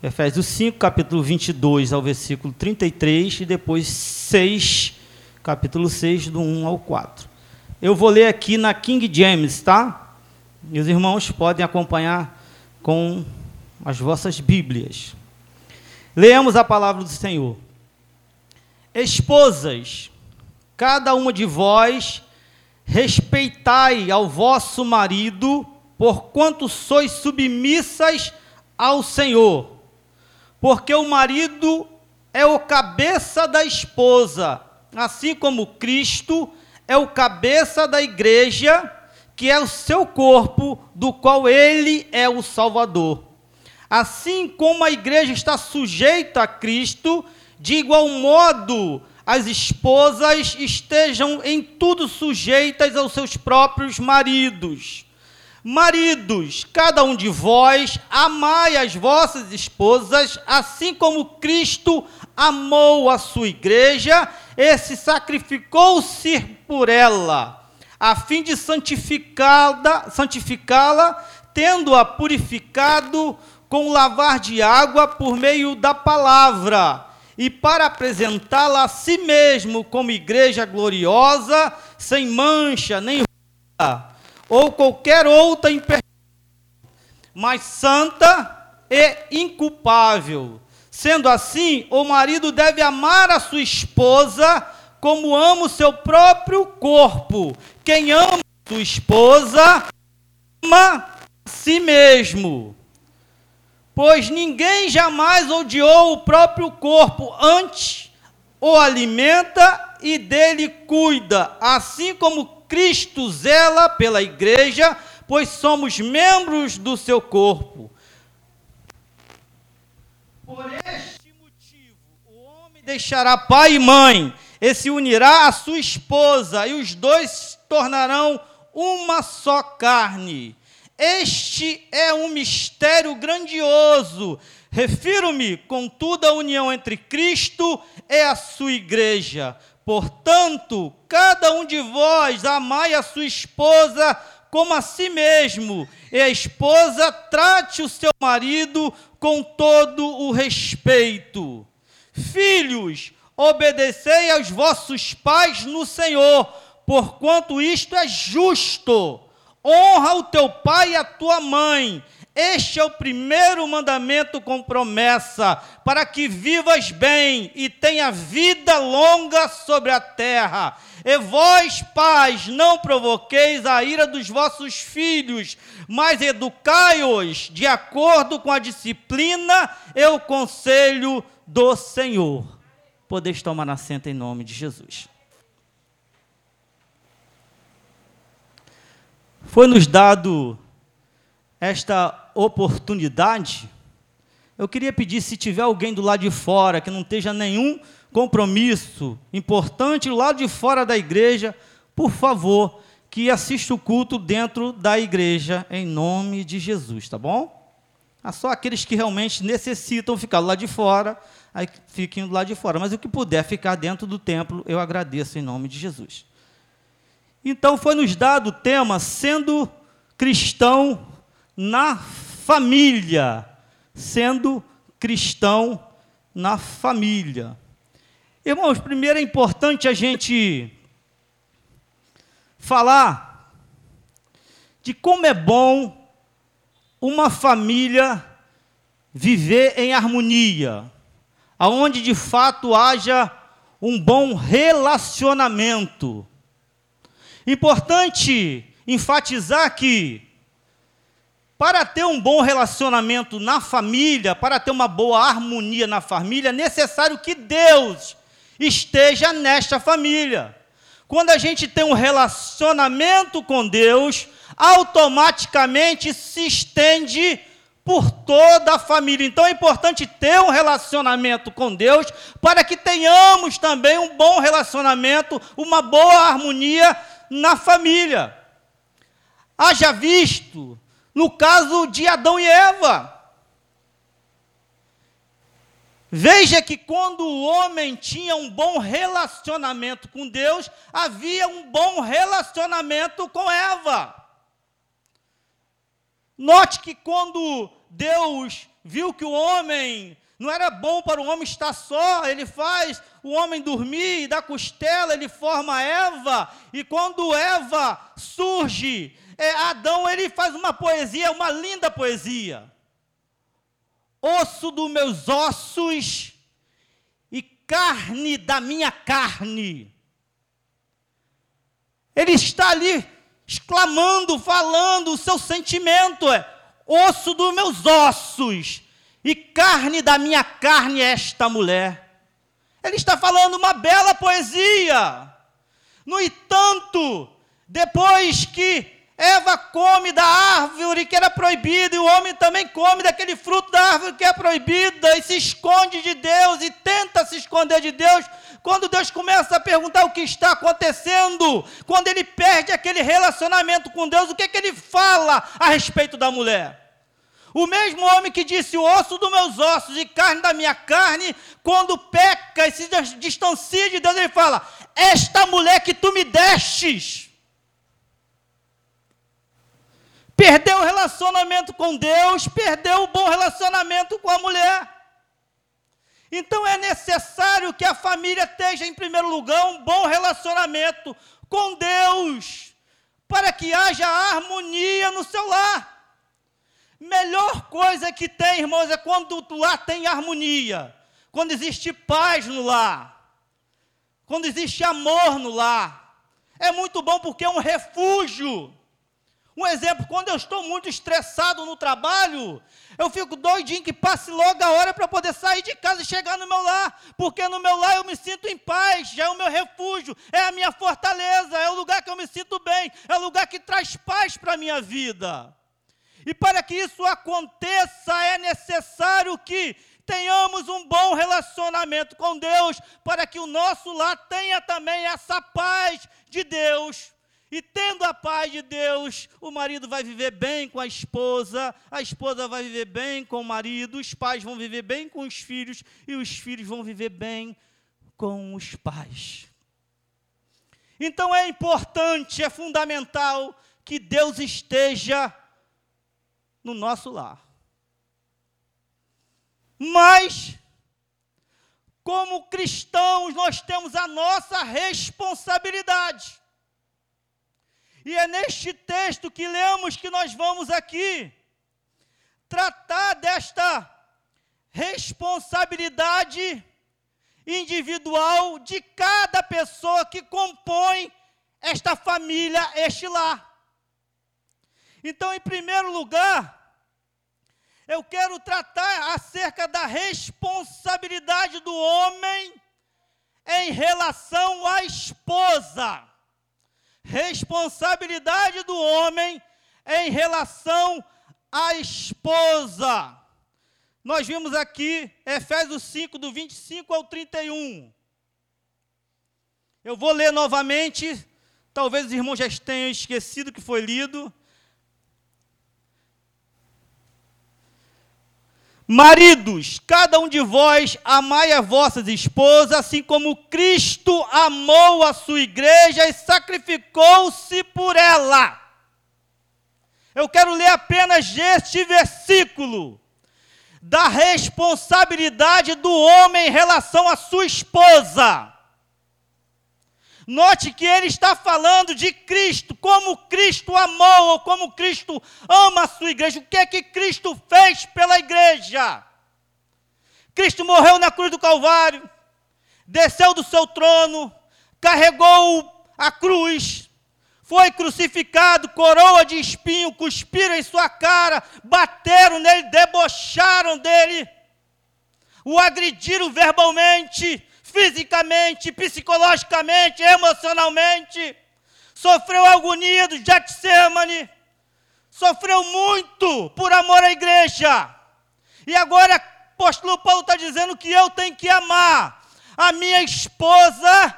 Efésios 5, capítulo 22 ao versículo 33 e depois 6, capítulo 6, do 1 ao 4. Eu vou ler aqui na King James, tá? E os irmãos podem acompanhar com as vossas Bíblias. Leemos a palavra do Senhor. Esposas, cada uma de vós respeitai ao vosso marido, porquanto sois submissas ao Senhor porque o marido é o cabeça da esposa, assim como Cristo é o cabeça da igreja, que é o seu corpo, do qual ele é o Salvador. Assim como a igreja está sujeita a Cristo, de igual modo as esposas estejam em tudo sujeitas aos seus próprios maridos. Maridos, cada um de vós, amai as vossas esposas, assim como Cristo amou a sua igreja e se sacrificou-se por ela, a fim de santificá-la, santificá-la, tendo-a purificado com lavar de água por meio da palavra, e para apresentá-la a si mesmo como igreja gloriosa, sem mancha nem ruga ou qualquer outra imperfeição, mas santa e inculpável. Sendo assim, o marido deve amar a sua esposa como ama o seu próprio corpo. Quem ama a sua esposa, ama a si mesmo. Pois ninguém jamais odiou o próprio corpo, antes o alimenta e dele cuida, assim como Cristo zela pela igreja, pois somos membros do seu corpo. Por este motivo, o homem deixará pai e mãe, e se unirá à sua esposa, e os dois se tornarão uma só carne. Este é um mistério grandioso. Refiro-me, contudo, à união entre Cristo e a sua igreja Portanto, cada um de vós amai a sua esposa como a si mesmo, e a esposa trate o seu marido com todo o respeito. Filhos, obedecei aos vossos pais no Senhor, porquanto isto é justo. Honra o teu pai e a tua mãe este é o primeiro mandamento com promessa, para que vivas bem e tenha vida longa sobre a terra. E vós, pais, não provoqueis a ira dos vossos filhos, mas educai-os de acordo com a disciplina e o conselho do Senhor. Podeis tomar assento em nome de Jesus. Foi nos dado esta oportunidade, eu queria pedir, se tiver alguém do lado de fora que não esteja nenhum compromisso importante lado de fora da igreja, por favor, que assista o culto dentro da igreja, em nome de Jesus, tá bom? Só aqueles que realmente necessitam ficar lado de fora, aí fiquem lado de fora. Mas o que puder ficar dentro do templo, eu agradeço em nome de Jesus. Então foi nos dado o tema sendo cristão na família, sendo cristão na família. Irmãos, primeiro é importante a gente falar de como é bom uma família viver em harmonia, aonde de fato haja um bom relacionamento. Importante enfatizar que para ter um bom relacionamento na família, para ter uma boa harmonia na família, é necessário que Deus esteja nesta família. Quando a gente tem um relacionamento com Deus, automaticamente se estende por toda a família. Então é importante ter um relacionamento com Deus para que tenhamos também um bom relacionamento, uma boa harmonia na família. Haja visto no caso de Adão e Eva. Veja que quando o homem tinha um bom relacionamento com Deus, havia um bom relacionamento com Eva. Note que quando Deus viu que o homem não era bom para o homem estar só, ele faz o homem dormir, e da costela ele forma Eva, e quando Eva surge, é, Adão ele faz uma poesia, uma linda poesia. Osso dos meus ossos e carne da minha carne. Ele está ali exclamando, falando, o seu sentimento é osso dos meus ossos e carne da minha carne esta mulher. Ele está falando uma bela poesia. No entanto, depois que Eva come da árvore que era proibida, e o homem também come daquele fruto da árvore que é proibida, e se esconde de Deus, e tenta se esconder de Deus. Quando Deus começa a perguntar o que está acontecendo, quando ele perde aquele relacionamento com Deus, o que, é que ele fala a respeito da mulher? O mesmo homem que disse: osso dos meus ossos e carne da minha carne, quando peca e se distancia de Deus, ele fala: Esta mulher que tu me destes Perdeu o relacionamento com Deus, perdeu o bom relacionamento com a mulher. Então é necessário que a família esteja, em primeiro lugar, um bom relacionamento com Deus, para que haja harmonia no seu lar. Melhor coisa que tem, irmãos, é quando o lar tem harmonia, quando existe paz no lar, quando existe amor no lar. É muito bom porque é um refúgio. Um exemplo, quando eu estou muito estressado no trabalho, eu fico doidinho que passe logo a hora para poder sair de casa e chegar no meu lar, porque no meu lar eu me sinto em paz, já é o meu refúgio, é a minha fortaleza, é o lugar que eu me sinto bem, é o lugar que traz paz para a minha vida. E para que isso aconteça, é necessário que tenhamos um bom relacionamento com Deus, para que o nosso lar tenha também essa paz de Deus. E tendo a paz de Deus, o marido vai viver bem com a esposa, a esposa vai viver bem com o marido, os pais vão viver bem com os filhos e os filhos vão viver bem com os pais. Então é importante, é fundamental que Deus esteja no nosso lar. Mas, como cristãos, nós temos a nossa responsabilidade. E é neste texto que lemos que nós vamos aqui tratar desta responsabilidade individual de cada pessoa que compõe esta família, este lar. Então, em primeiro lugar, eu quero tratar acerca da responsabilidade do homem em relação à esposa responsabilidade do homem em relação à esposa. Nós vimos aqui Efésios 5, do 25 ao 31. Eu vou ler novamente, talvez os irmãos já tenham esquecido que foi lido. Maridos, cada um de vós amai a vossas esposas, assim como Cristo amou a sua igreja e sacrificou-se por ela. Eu quero ler apenas este versículo da responsabilidade do homem em relação à sua esposa. Note que ele está falando de Cristo, como Cristo amou, ou como Cristo ama a sua igreja. O que é que Cristo fez pela igreja? Cristo morreu na cruz do Calvário, desceu do seu trono, carregou a cruz, foi crucificado, coroa de espinho, cuspiram em sua cara, bateram nele, debocharam dele, o agrediram verbalmente, fisicamente, psicologicamente, emocionalmente, sofreu agonia do Getsemane, sofreu muito por amor à igreja. E agora o apóstolo Paulo está dizendo que eu tenho que amar a minha esposa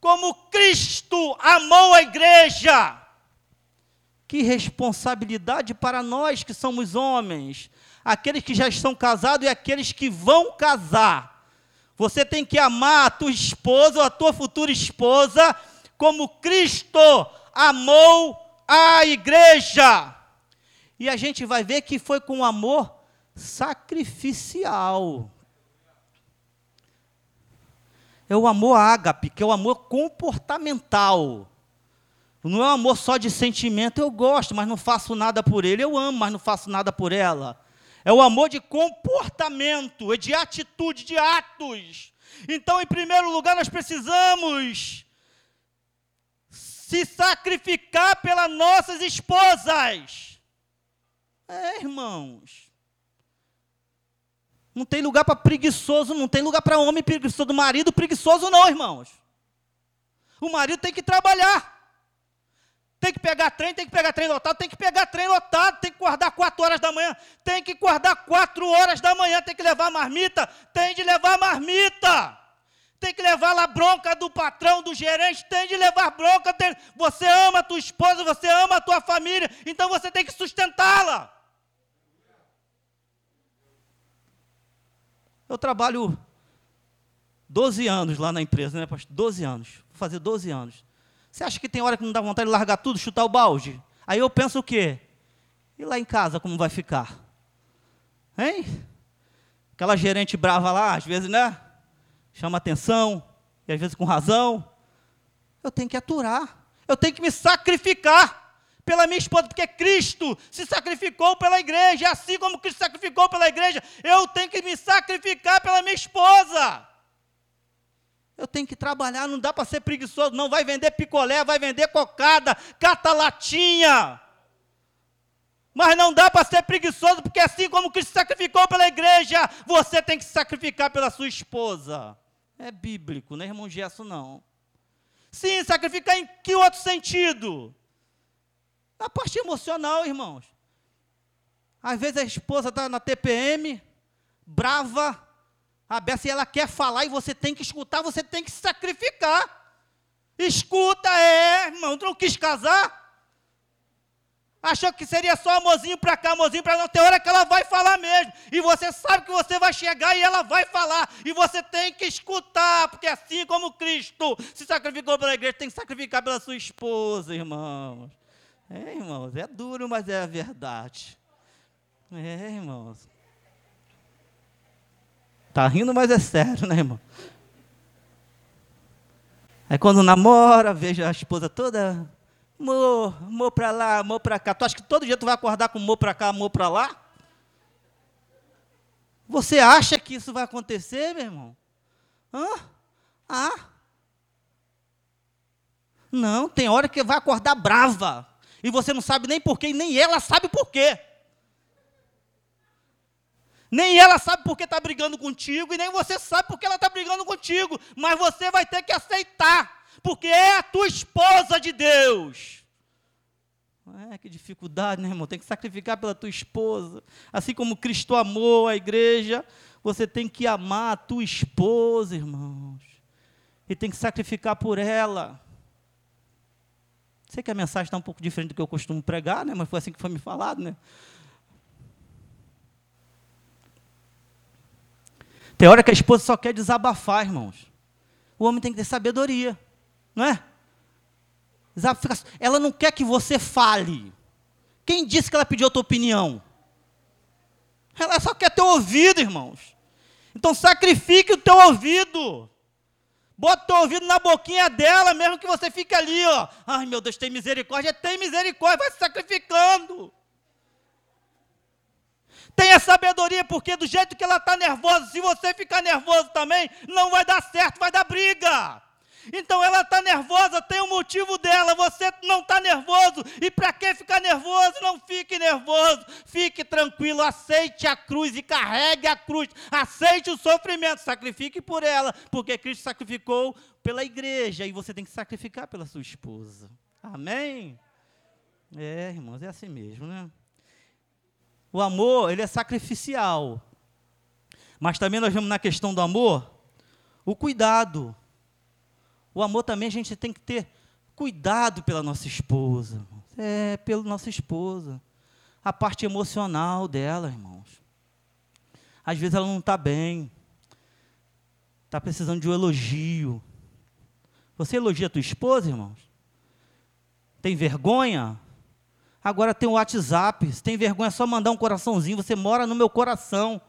como Cristo amou a igreja. Que responsabilidade para nós que somos homens, aqueles que já estão casados e aqueles que vão casar você tem que amar a tua esposa ou a tua futura esposa como Cristo amou a igreja. E a gente vai ver que foi com amor sacrificial. É o amor ágape, que é o amor comportamental. Não é um amor só de sentimento, eu gosto, mas não faço nada por ele. Eu amo, mas não faço nada por ela. É o amor de comportamento, é de atitude, de atos. Então, em primeiro lugar, nós precisamos se sacrificar pelas nossas esposas. É, irmãos. Não tem lugar para preguiçoso, não tem lugar para homem preguiçoso, marido preguiçoso, não, irmãos. O marido tem que trabalhar. Tem que pegar trem, tem que pegar trem lotado, tem que pegar trem lotado, tem que guardar quatro horas da manhã, tem que guardar quatro horas da manhã, tem que levar marmita, tem de levar marmita. Tem que levar lá bronca do patrão, do gerente, tem de levar bronca. Tem... Você ama a tua esposa, você ama a tua família, então você tem que sustentá-la. Eu trabalho 12 anos lá na empresa, né, pastor? 12 anos. Vou fazer 12 anos. Você acha que tem hora que não dá vontade de largar tudo, chutar o balde? Aí eu penso o quê? E lá em casa como vai ficar? Hein? Aquela gerente brava lá, às vezes, né? Chama atenção, e às vezes com razão. Eu tenho que aturar. Eu tenho que me sacrificar pela minha esposa, porque Cristo se sacrificou pela igreja, assim como Cristo sacrificou pela igreja, eu tenho que me sacrificar pela minha esposa. Eu tenho que trabalhar, não dá para ser preguiçoso, não. Vai vender picolé, vai vender cocada, cata latinha. Mas não dá para ser preguiçoso, porque assim como Cristo sacrificou pela igreja, você tem que se sacrificar pela sua esposa. É bíblico, não é irmão Gesso, não. Sim, sacrificar em que outro sentido? Na parte emocional, irmãos. Às vezes a esposa está na TPM, brava, a Bessa, ela quer falar e você tem que escutar, você tem que se sacrificar. Escuta, é, irmão, não quis casar? Achou que seria só amorzinho para cá, amorzinho para lá. Tem hora que ela vai falar mesmo. E você sabe que você vai chegar e ela vai falar. E você tem que escutar, porque assim como Cristo se sacrificou pela igreja, tem que sacrificar pela sua esposa, irmãos. É, irmãos, é duro, mas é a verdade. É, irmãos. Tá rindo, mas é sério, né, irmão? Aí quando namora, vejo a esposa toda, amor, amor para lá, amor para cá. Tu acha que todo dia tu vai acordar com amor para cá, amor para lá? Você acha que isso vai acontecer, meu irmão? Hã? Ah? Não, tem hora que vai acordar brava. E você não sabe nem porquê, e nem ela sabe porquê. Nem ela sabe por que está brigando contigo, e nem você sabe por que ela está brigando contigo. Mas você vai ter que aceitar, porque é a tua esposa de Deus. É, que dificuldade, né, irmão? Tem que sacrificar pela tua esposa. Assim como Cristo amou a igreja, você tem que amar a tua esposa, irmãos. E tem que sacrificar por ela. Sei que a mensagem está um pouco diferente do que eu costumo pregar, né? Mas foi assim que foi me falado, né? Tem hora que a esposa só quer desabafar, irmãos. O homem tem que ter sabedoria, não é? Ela não quer que você fale. Quem disse que ela pediu a tua opinião? Ela só quer teu ouvido, irmãos. Então sacrifique o teu ouvido. Bota o teu ouvido na boquinha dela, mesmo que você fique ali, ó. Ai, meu Deus, tem misericórdia. Tem misericórdia, vai se sacrificando. Tenha sabedoria, porque do jeito que ela está nervosa, se você ficar nervoso também, não vai dar certo, vai dar briga. Então ela está nervosa, tem um motivo dela, você não está nervoso. E para que ficar nervoso? Não fique nervoso, fique tranquilo, aceite a cruz e carregue a cruz, aceite o sofrimento, sacrifique por ela, porque Cristo sacrificou pela igreja e você tem que sacrificar pela sua esposa. Amém? É, irmãos, é assim mesmo, né? O amor, ele é sacrificial. Mas também nós vemos na questão do amor o cuidado. O amor também a gente tem que ter cuidado pela nossa esposa. É, pela nossa esposa. A parte emocional dela, irmãos. Às vezes ela não está bem. Está precisando de um elogio. Você elogia a tua esposa, irmãos? Tem vergonha? Agora tem o WhatsApp. Se tem vergonha, é só mandar um coraçãozinho. Você mora no meu coração.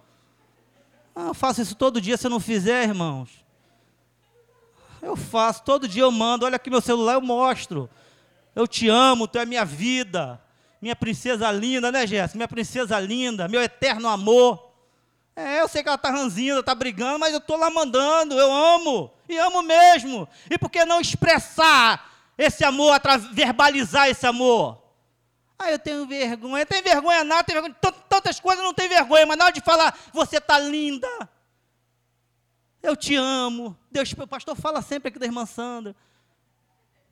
Ah, eu faço isso todo dia. Se eu não fizer, irmãos. Eu faço. Todo dia eu mando. Olha aqui meu celular, eu mostro. Eu te amo, tu é minha vida. Minha princesa linda, né, Jéssica? Minha princesa linda. Meu eterno amor. É, eu sei que ela está ranzinha, está brigando, mas eu estou lá mandando. Eu amo. E amo mesmo. E por que não expressar esse amor, verbalizar esse amor? Ah, eu tenho vergonha. Tem vergonha nada, tem vergonha. Tantas coisas não tem vergonha, mas na hora de falar, você está linda. Eu te amo. Deus, o pastor fala sempre aqui da irmã Sandra.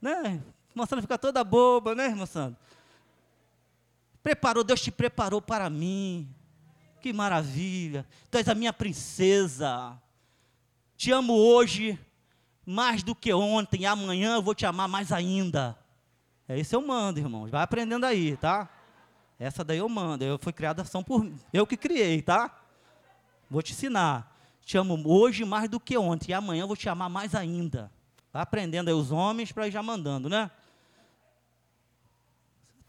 Né? A irmã Sandra fica toda boba, né, irmã Sandra? Preparou, Deus te preparou para mim. Que maravilha. Tu és a minha princesa. Te amo hoje mais do que ontem. Amanhã eu vou te amar mais ainda. É isso eu mando, irmãos. Vai aprendendo aí, tá? Essa daí eu mando. Eu fui criada são por eu que criei, tá? Vou te ensinar. Te amo hoje mais do que ontem. E amanhã eu vou te amar mais ainda. Vai aprendendo aí os homens para ir já mandando, né?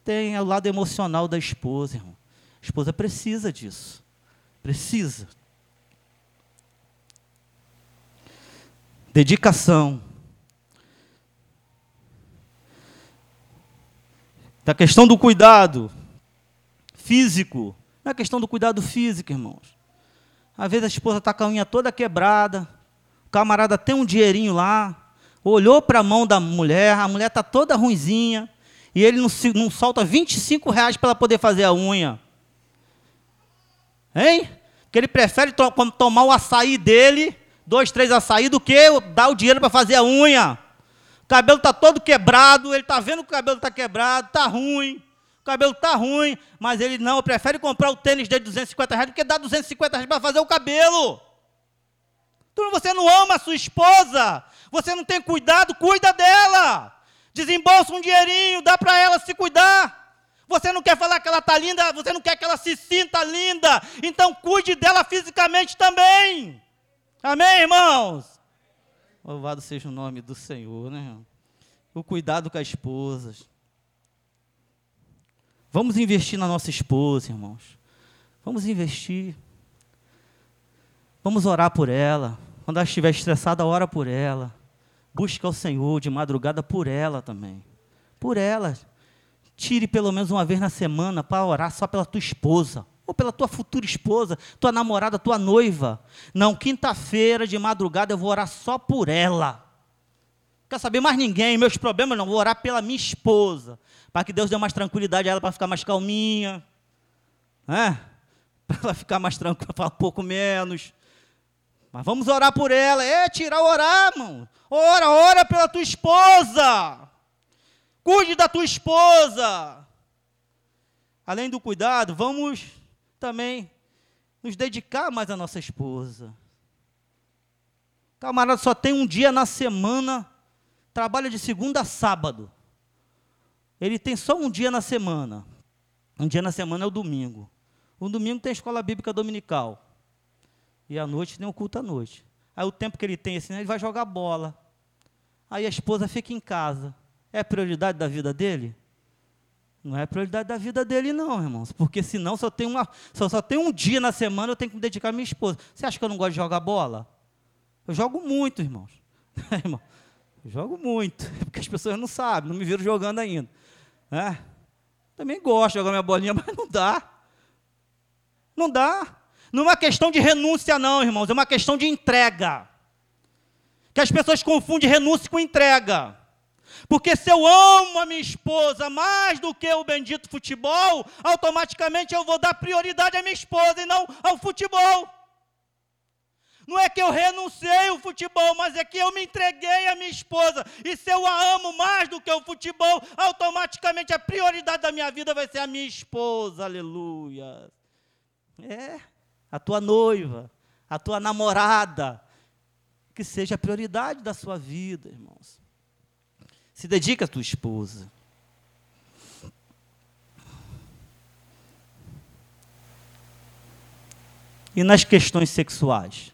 Tem o lado emocional da esposa, irmão. A esposa precisa disso. Precisa. Dedicação. Da questão do cuidado físico. Não é questão do cuidado físico, irmãos. Às vezes a esposa está com a unha toda quebrada, o camarada tem um dinheirinho lá, olhou para a mão da mulher, a mulher está toda ruinzinha, e ele não, não solta 25 reais para ela poder fazer a unha. Hein? Que ele prefere to tomar o açaí dele, dois, três açaí, do que dar o dinheiro para fazer a unha. Cabelo está todo quebrado, ele está vendo que o cabelo está quebrado, está ruim. O cabelo está ruim, mas ele não, prefere comprar o tênis de 250 reais do que dar 250 reais para fazer o cabelo. Então você não ama a sua esposa, você não tem cuidado, cuida dela. Desembolsa um dinheirinho, dá para ela se cuidar. Você não quer falar que ela está linda, você não quer que ela se sinta linda, então cuide dela fisicamente também. Amém, irmãos? Louvado seja o nome do Senhor, né? O cuidado com as esposas. Vamos investir na nossa esposa, irmãos. Vamos investir. Vamos orar por ela. Quando ela estiver estressada, ora por ela. Busca o Senhor de madrugada por ela também. Por ela. Tire pelo menos uma vez na semana para orar só pela tua esposa. Ou pela tua futura esposa, tua namorada, tua noiva. Não, quinta-feira de madrugada eu vou orar só por ela. Quer saber mais ninguém, meus problemas não, vou orar pela minha esposa. Para que Deus dê mais tranquilidade a ela para ficar mais calminha. Né? Para ela ficar mais tranquila, falar um pouco menos. Mas vamos orar por ela. É, tirar orar, mano. Ora, ora pela tua esposa. Cuide da tua esposa. Além do cuidado, vamos também nos dedicar mais à nossa esposa. Camarada só tem um dia na semana, trabalha de segunda a sábado. Ele tem só um dia na semana. Um dia na semana é o domingo. O domingo tem escola bíblica dominical. E à noite tem o culto à noite. Aí o tempo que ele tem assim, ele vai jogar bola. Aí a esposa fica em casa. É prioridade da vida dele? Não é prioridade da vida dele, não, irmãos. Porque senão só tem, uma, só, só tem um dia na semana eu tenho que me dedicar à minha esposa. Você acha que eu não gosto de jogar bola? Eu jogo muito, irmãos. irmão, eu jogo muito. Porque as pessoas não sabem, não me viram jogando ainda. É. Também gosto de jogar minha bolinha, mas não dá. Não dá. Não é uma questão de renúncia, não, irmãos, é uma questão de entrega. Que as pessoas confundem renúncia com entrega. Porque se eu amo a minha esposa mais do que o bendito futebol, automaticamente eu vou dar prioridade à minha esposa e não ao futebol. Não é que eu renunciei ao futebol, mas é que eu me entreguei à minha esposa. E se eu a amo mais do que o futebol, automaticamente a prioridade da minha vida vai ser a minha esposa. Aleluia. É a tua noiva, a tua namorada, que seja a prioridade da sua vida, irmãos. Se dedica à tua esposa. E nas questões sexuais?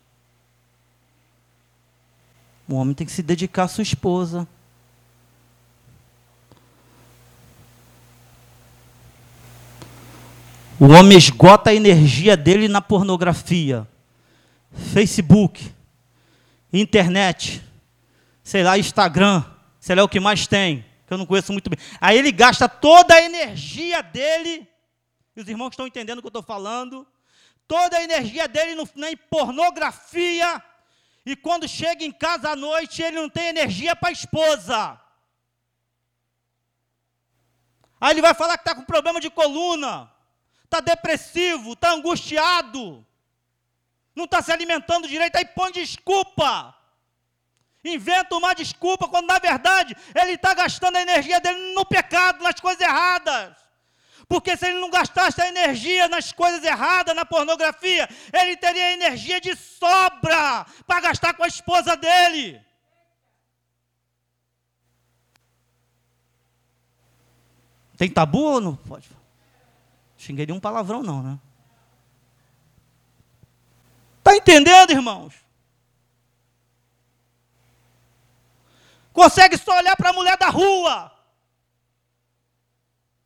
O homem tem que se dedicar à sua esposa. O homem esgota a energia dele na pornografia, Facebook, internet, sei lá, Instagram, sei lá o que mais tem, que eu não conheço muito bem. Aí ele gasta toda a energia dele, e os irmãos estão entendendo o que eu estou falando, toda a energia dele no, na pornografia, e quando chega em casa à noite, ele não tem energia para a esposa. Aí ele vai falar que está com problema de coluna, está depressivo, está angustiado, não está se alimentando direito, aí põe desculpa. Inventa uma desculpa, quando na verdade ele está gastando a energia dele no pecado, nas coisas erradas. Porque se ele não gastasse a energia nas coisas erradas, na pornografia, ele teria energia de sobra para gastar com a esposa dele. Tem tabu ou não pode? Xinguei um palavrão, não, né? Está entendendo, irmãos? Consegue só olhar para a mulher da rua.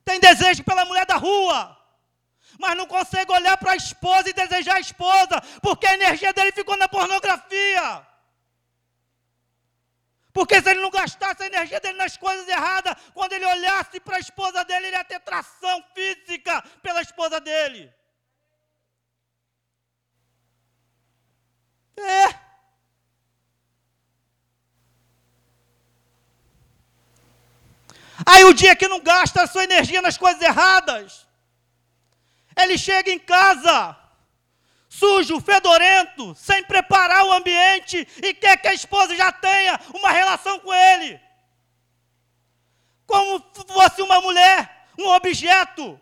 Tem desejo pela mulher da rua. Mas não consegue olhar para a esposa e desejar a esposa, porque a energia dele ficou na pornografia. Porque se ele não gastasse a energia dele nas coisas erradas, quando ele olhasse para a esposa dele, ele ia ter tração física pela esposa dele. É. Aí o dia que não gasta a sua energia nas coisas erradas, ele chega em casa, sujo, fedorento, sem preparar o ambiente e quer que a esposa já tenha uma relação com ele. Como fosse uma mulher, um objeto.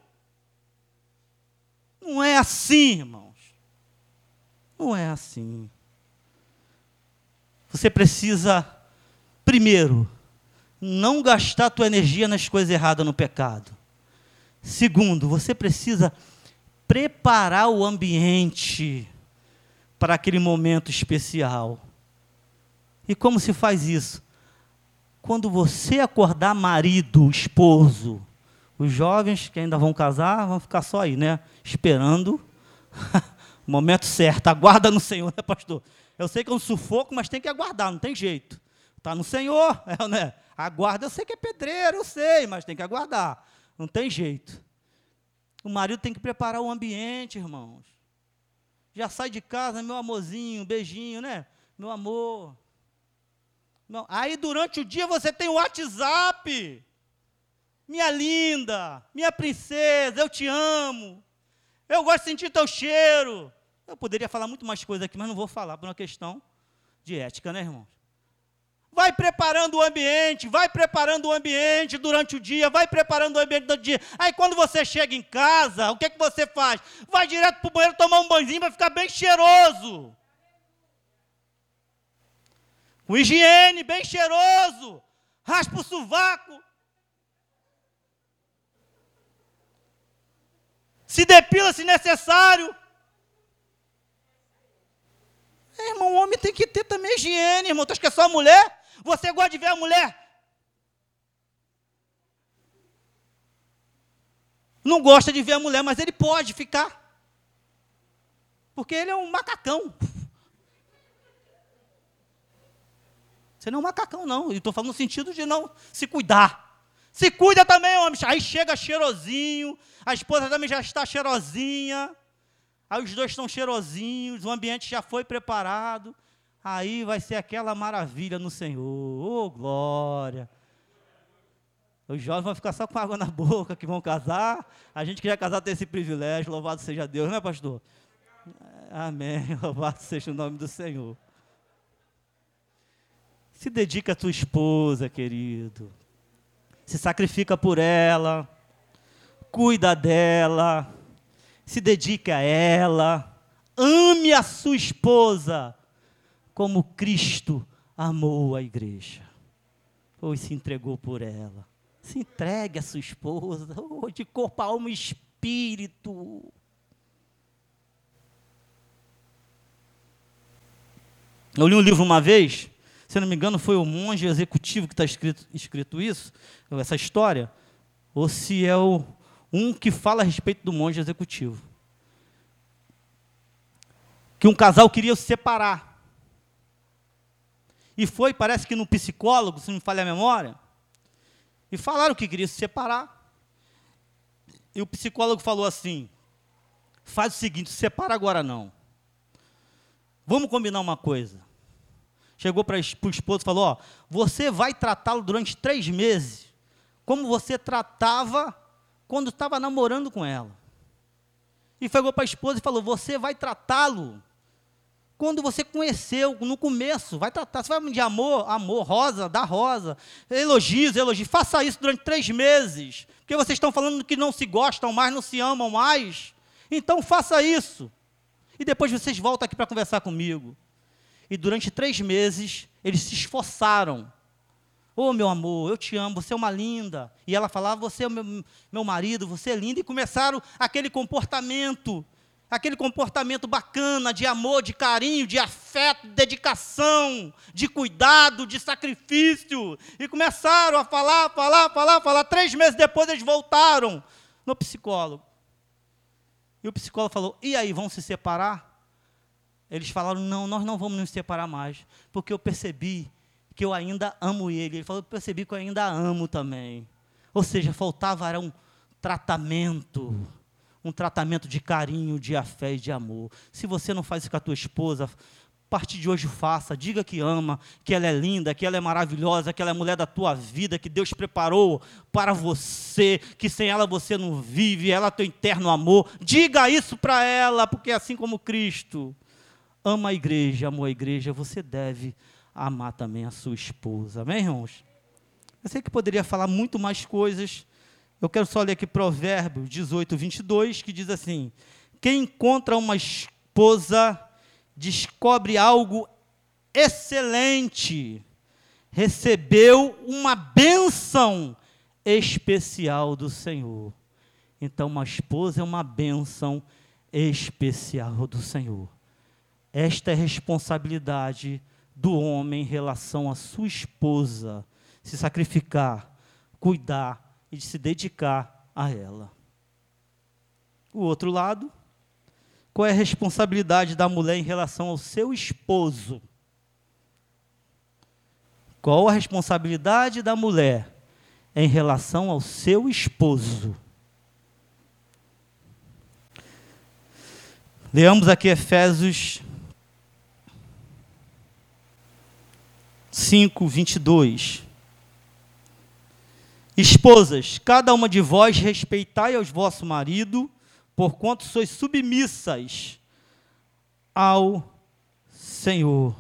Não é assim, irmãos. Não é assim. Você precisa, primeiro, não gastar tua energia nas coisas erradas no pecado. Segundo, você precisa preparar o ambiente para aquele momento especial. E como se faz isso? Quando você acordar marido, esposo, os jovens que ainda vão casar vão ficar só aí, né? Esperando o momento certo. Aguarda no Senhor, né, pastor? Eu sei que é um sufoco, mas tem que aguardar, não tem jeito. Está no Senhor, é, né? Aguarda, eu sei que é pedreiro, eu sei, mas tem que aguardar. Não tem jeito. O marido tem que preparar o ambiente, irmãos. Já sai de casa, meu amorzinho, beijinho, né? Meu amor. Não. Aí durante o dia você tem o WhatsApp. Minha linda, minha princesa, eu te amo. Eu gosto de sentir teu cheiro. Eu poderia falar muito mais coisas aqui, mas não vou falar por uma questão de ética, né, irmãos? Vai preparando o ambiente, vai preparando o ambiente durante o dia, vai preparando o ambiente do dia. Aí quando você chega em casa, o que, é que você faz? Vai direto para o banheiro tomar um banhozinho para ficar bem cheiroso. Com higiene, bem cheiroso. Raspa o sovaco. Se depila se necessário. É, irmão, o homem tem que ter também higiene, irmão. Tu acha que é só a mulher? Você gosta de ver a mulher? Não gosta de ver a mulher, mas ele pode ficar. Porque ele é um macacão. Você não é um macacão, não. estou falando no sentido de não se cuidar. Se cuida também, homem. Aí chega cheirosinho, a esposa também já está cheirosinha. Aí os dois estão cheirosinhos, o ambiente já foi preparado. Aí vai ser aquela maravilha no Senhor. Oh, glória! Os jovens vão ficar só com água na boca, que vão casar. A gente que já é casado tem esse privilégio. Louvado seja Deus, né, pastor? Amém. Louvado seja o nome do Senhor. Se dedica à tua esposa, querido. Se sacrifica por ela. Cuida dela. Se dedica a ela. Ame a sua esposa como Cristo amou a igreja. Ou se entregou por ela. Se entregue a sua esposa, oh, de corpo, alma e espírito. Eu li um livro uma vez, se não me engano, foi o monge executivo que está escrito, escrito isso, essa história, ou se é o, Um que fala a respeito do monge executivo. Que um casal queria se separar. E foi, parece que no psicólogo, se não me falha a memória, e falaram que queria se separar. E o psicólogo falou assim: faz o seguinte, separa agora não. Vamos combinar uma coisa. Chegou para o esposo e falou: Ó, você vai tratá-lo durante três meses, como você tratava quando estava namorando com ela. E chegou para a esposa e falou: Você vai tratá-lo quando você conheceu, no começo, vai tratar, você vai de amor, amor, rosa, dá rosa, elogios, elogios, faça isso durante três meses, porque vocês estão falando que não se gostam mais, não se amam mais, então faça isso, e depois vocês voltam aqui para conversar comigo. E durante três meses, eles se esforçaram, oh, meu amor, eu te amo, você é uma linda. E ela falava, você é meu, meu marido, você é linda. E começaram aquele comportamento aquele comportamento bacana de amor, de carinho, de afeto, de dedicação, de cuidado, de sacrifício. E começaram a falar, falar, falar, falar. Três meses depois eles voltaram no psicólogo. E o psicólogo falou: E aí, vão se separar? Eles falaram: Não, nós não vamos nos separar mais, porque eu percebi que eu ainda amo ele. Ele falou: percebi que eu ainda amo também. Ou seja, faltava era um tratamento um tratamento de carinho, de afé e de amor. Se você não faz isso com a tua esposa, a partir de hoje faça, diga que ama, que ela é linda, que ela é maravilhosa, que ela é a mulher da tua vida, que Deus preparou para você, que sem ela você não vive, ela é teu eterno amor. Diga isso para ela, porque assim como Cristo ama a igreja, amou a igreja, você deve amar também a sua esposa. Amém, irmãos? Eu sei que poderia falar muito mais coisas, eu quero só ler aqui Provérbios 18, 22, que diz assim: Quem encontra uma esposa descobre algo excelente, recebeu uma bênção especial do Senhor. Então, uma esposa é uma bênção especial do Senhor. Esta é a responsabilidade do homem em relação à sua esposa: se sacrificar, cuidar, e de se dedicar a ela. O outro lado, qual é a responsabilidade da mulher em relação ao seu esposo? Qual a responsabilidade da mulher em relação ao seu esposo? Leamos aqui Efésios 5, 22. Esposas, cada uma de vós respeitai aos vosso marido, porquanto sois submissas ao Senhor.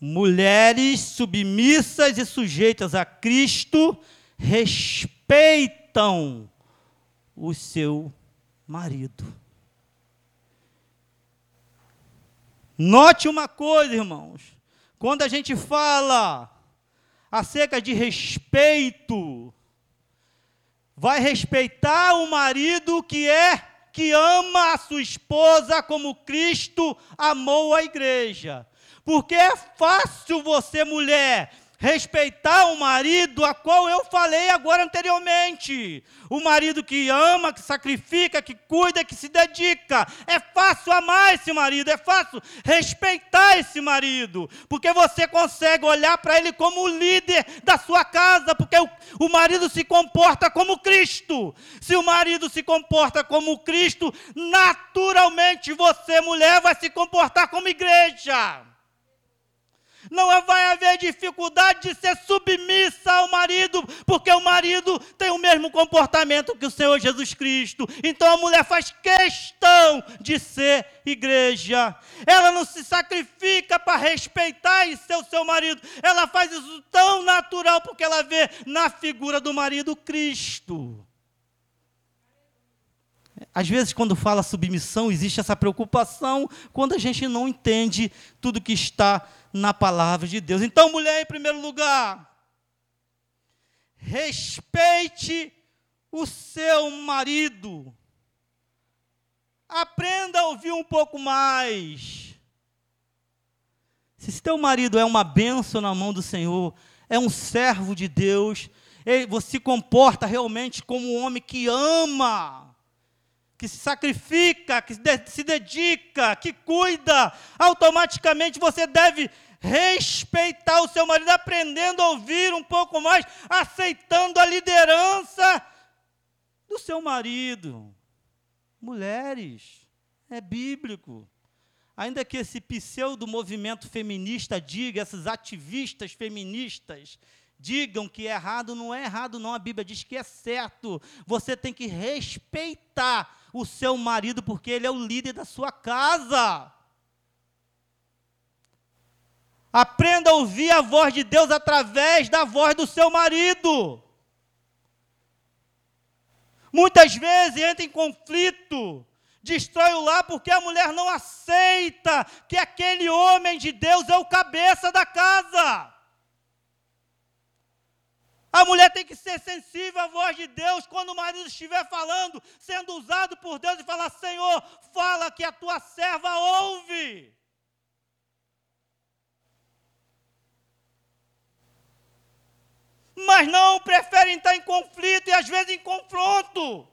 Mulheres submissas e sujeitas a Cristo respeitam o seu marido. Note uma coisa, irmãos. Quando a gente fala acerca de respeito, vai respeitar o marido que é que ama a sua esposa como Cristo amou a igreja. Porque é fácil você, mulher, respeitar o marido a qual eu falei agora anteriormente. O marido que ama, que sacrifica, que cuida, que se dedica. É fácil amar esse marido, é fácil respeitar esse marido, porque você consegue olhar para ele como o líder da sua casa, porque o, o marido se comporta como Cristo. Se o marido se comporta como Cristo, naturalmente você, mulher, vai se comportar como igreja. Não vai haver dificuldade de ser submissa ao marido, porque o marido tem o mesmo comportamento que o Senhor Jesus Cristo. Então a mulher faz questão de ser igreja. Ela não se sacrifica para respeitar e ser o seu marido. Ela faz isso tão natural porque ela vê na figura do marido Cristo. Às vezes, quando fala submissão, existe essa preocupação quando a gente não entende tudo que está na palavra de Deus. Então, mulher, em primeiro lugar, respeite o seu marido. Aprenda a ouvir um pouco mais. Se seu marido é uma bênção na mão do Senhor, é um servo de Deus, você se comporta realmente como um homem que ama, que se sacrifica, que se dedica, que cuida, automaticamente você deve respeitar o seu marido, aprendendo a ouvir um pouco mais, aceitando a liderança do seu marido. Mulheres, é bíblico. Ainda que esse pseudo movimento feminista diga, esses ativistas feministas digam que é errado, não é errado, não. A Bíblia diz que é certo. Você tem que respeitar o seu marido, porque ele é o líder da sua casa. Aprenda a ouvir a voz de Deus através da voz do seu marido. Muitas vezes entra em conflito, destrói o lar porque a mulher não aceita que aquele homem de Deus é o cabeça da casa. A mulher tem que ser sensível à voz de Deus quando o marido estiver falando, sendo usado por Deus e falar: Senhor, fala que a tua serva ouve. mas não preferem estar em conflito e às vezes em confronto.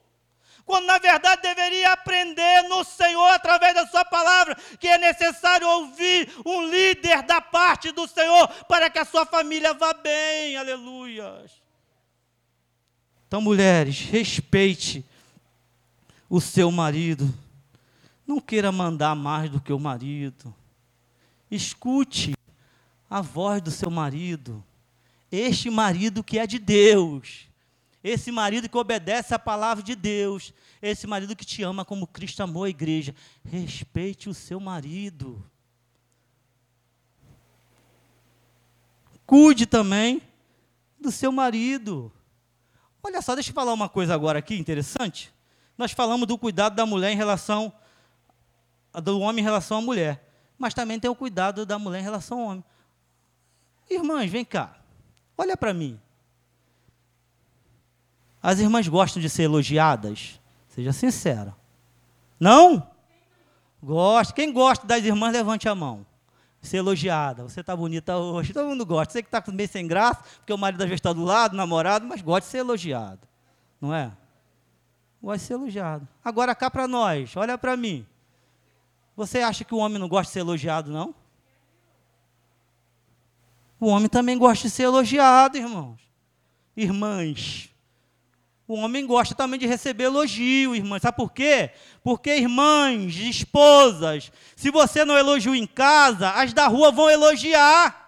Quando na verdade deveria aprender no Senhor através da Sua palavra, que é necessário ouvir um líder da parte do Senhor para que a sua família vá bem. Aleluias. Então, mulheres, respeite o seu marido. Não queira mandar mais do que o marido. Escute a voz do seu marido este marido que é de Deus, esse marido que obedece à palavra de Deus, esse marido que te ama como Cristo amou a igreja. Respeite o seu marido. Cuide também do seu marido. Olha só, deixa eu falar uma coisa agora aqui interessante. Nós falamos do cuidado da mulher em relação do homem em relação à mulher, mas também tem o cuidado da mulher em relação ao homem. Irmãs, vem cá. Olha para mim. As irmãs gostam de ser elogiadas? Seja sincera. Não? Gosta. Quem gosta das irmãs, levante a mão. Ser elogiada. Você está bonita hoje. Todo mundo gosta. Você que está meio sem graça, porque o marido às vezes está do lado, namorado, mas gosta de ser elogiado. Não é? Gosta de ser elogiado. Agora cá para nós, olha para mim. Você acha que o homem não gosta de ser elogiado, não? O homem também gosta de ser elogiado, irmãos. Irmãs. O homem gosta também de receber elogio, irmãs. Sabe por quê? Porque irmãs, esposas, se você não elogiou em casa, as da rua vão elogiar.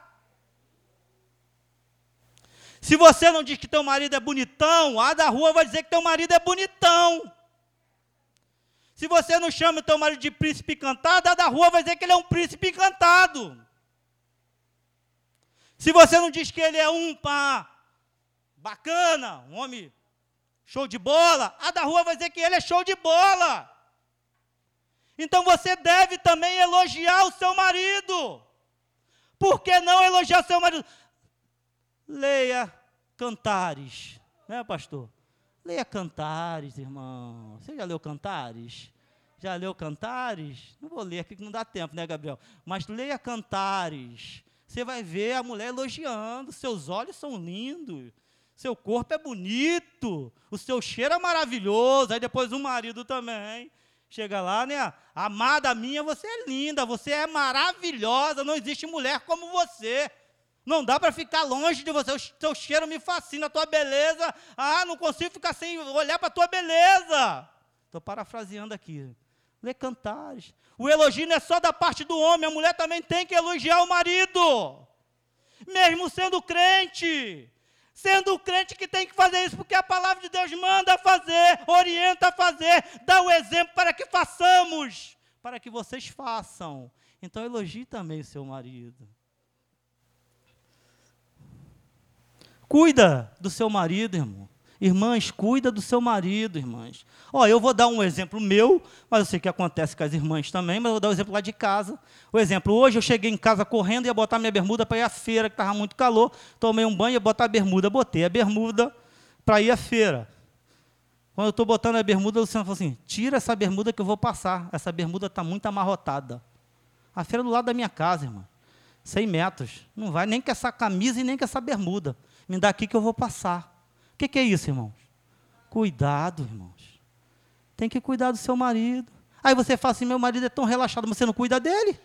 Se você não diz que teu marido é bonitão, a da rua vai dizer que teu marido é bonitão. Se você não chama o teu marido de príncipe encantado, a da rua vai dizer que ele é um príncipe encantado. Se você não diz que ele é um pá bacana, um homem show de bola, a da rua vai dizer que ele é show de bola. Então você deve também elogiar o seu marido. Por que não elogiar seu marido? Leia Cantares, né, pastor? Leia Cantares, irmão. Você já leu Cantares? Já leu Cantares? Não vou ler aqui que não dá tempo, né, Gabriel? Mas leia Cantares. Você vai ver a mulher elogiando, seus olhos são lindos, seu corpo é bonito, o seu cheiro é maravilhoso. Aí depois o marido também. Chega lá, né? Amada minha, você é linda, você é maravilhosa, não existe mulher como você. Não dá para ficar longe de você. O seu cheiro me fascina, a tua beleza. Ah, não consigo ficar sem olhar para a tua beleza. Estou parafraseando aqui. Lê cantares. O elogio não é só da parte do homem, a mulher também tem que elogiar o marido. Mesmo sendo crente. Sendo crente que tem que fazer isso, porque a palavra de Deus manda fazer, orienta a fazer, dá o exemplo para que façamos, para que vocês façam. Então elogie também o seu marido. Cuida do seu marido, irmão. Irmãs, cuida do seu marido, irmãs. Ó, eu vou dar um exemplo meu, mas eu sei que acontece com as irmãs também, mas eu vou dar um exemplo lá de casa. O exemplo, hoje eu cheguei em casa correndo ia botar minha bermuda para ir à feira, que estava muito calor. Tomei um banho ia botar a bermuda. Botei a bermuda para ir à feira. Quando eu estou botando a bermuda, o Luciano falou assim: tira essa bermuda que eu vou passar. Essa bermuda está muito amarrotada. A feira do lado da minha casa, irmã. 100 metros. Não vai nem com essa camisa e nem com essa bermuda. Me dá aqui que eu vou passar. O que, que é isso, irmãos? Cuidado, irmãos. Tem que cuidar do seu marido. Aí você fala assim: meu marido é tão relaxado, mas você não cuida dele.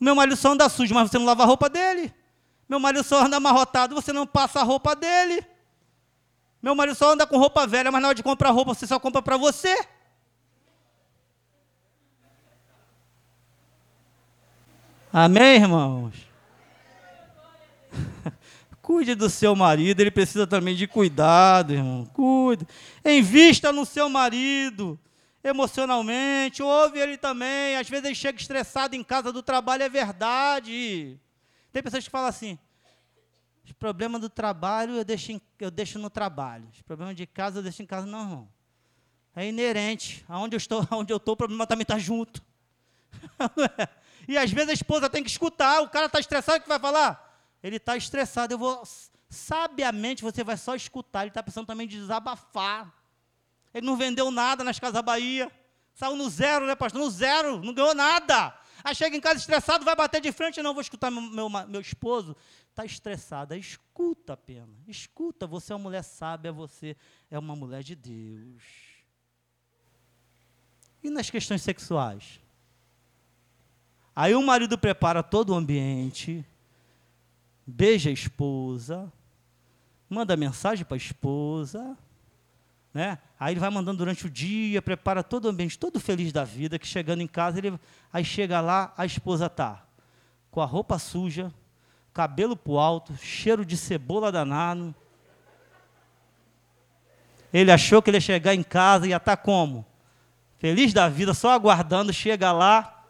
Meu marido só anda sujo, mas você não lava a roupa dele. Meu marido só anda amarrotado, você não passa a roupa dele. Meu marido só anda com roupa velha, mas na hora de comprar roupa você só compra para você. Amém, irmãos? Cuide do seu marido, ele precisa também de cuidado, irmão. Cuide. Invista no seu marido emocionalmente, ouve ele também. Às vezes ele chega estressado em casa do trabalho, é verdade. Tem pessoas que falam assim: os problemas do trabalho eu deixo, em, eu deixo no trabalho, os problemas de casa eu deixo em casa. Não, irmão. É inerente. Aonde eu estou, aonde eu estou, o problema também está junto. É? e às vezes a esposa tem que escutar, o cara está estressado, o que vai falar? Ele está estressado, eu vou. Sabiamente você vai só escutar, ele está precisando também de desabafar. Ele não vendeu nada nas Casas Bahia. Saiu no zero, né, pastor? No zero, não ganhou nada. Aí chega em casa estressado, vai bater de frente, não, vou escutar meu, meu, meu esposo. Está estressado, escuta apenas. Escuta, você é uma mulher sábia, você é uma mulher de Deus. E nas questões sexuais? Aí o marido prepara todo o ambiente, beija a esposa, manda mensagem para a esposa, né? Aí ele vai mandando durante o dia, prepara todo o ambiente, todo feliz da vida, que chegando em casa, ele, aí chega lá, a esposa tá com a roupa suja, cabelo pro alto, cheiro de cebola danado. Ele achou que ele ia chegar em casa e ia estar tá como? Feliz da vida, só aguardando, chega lá,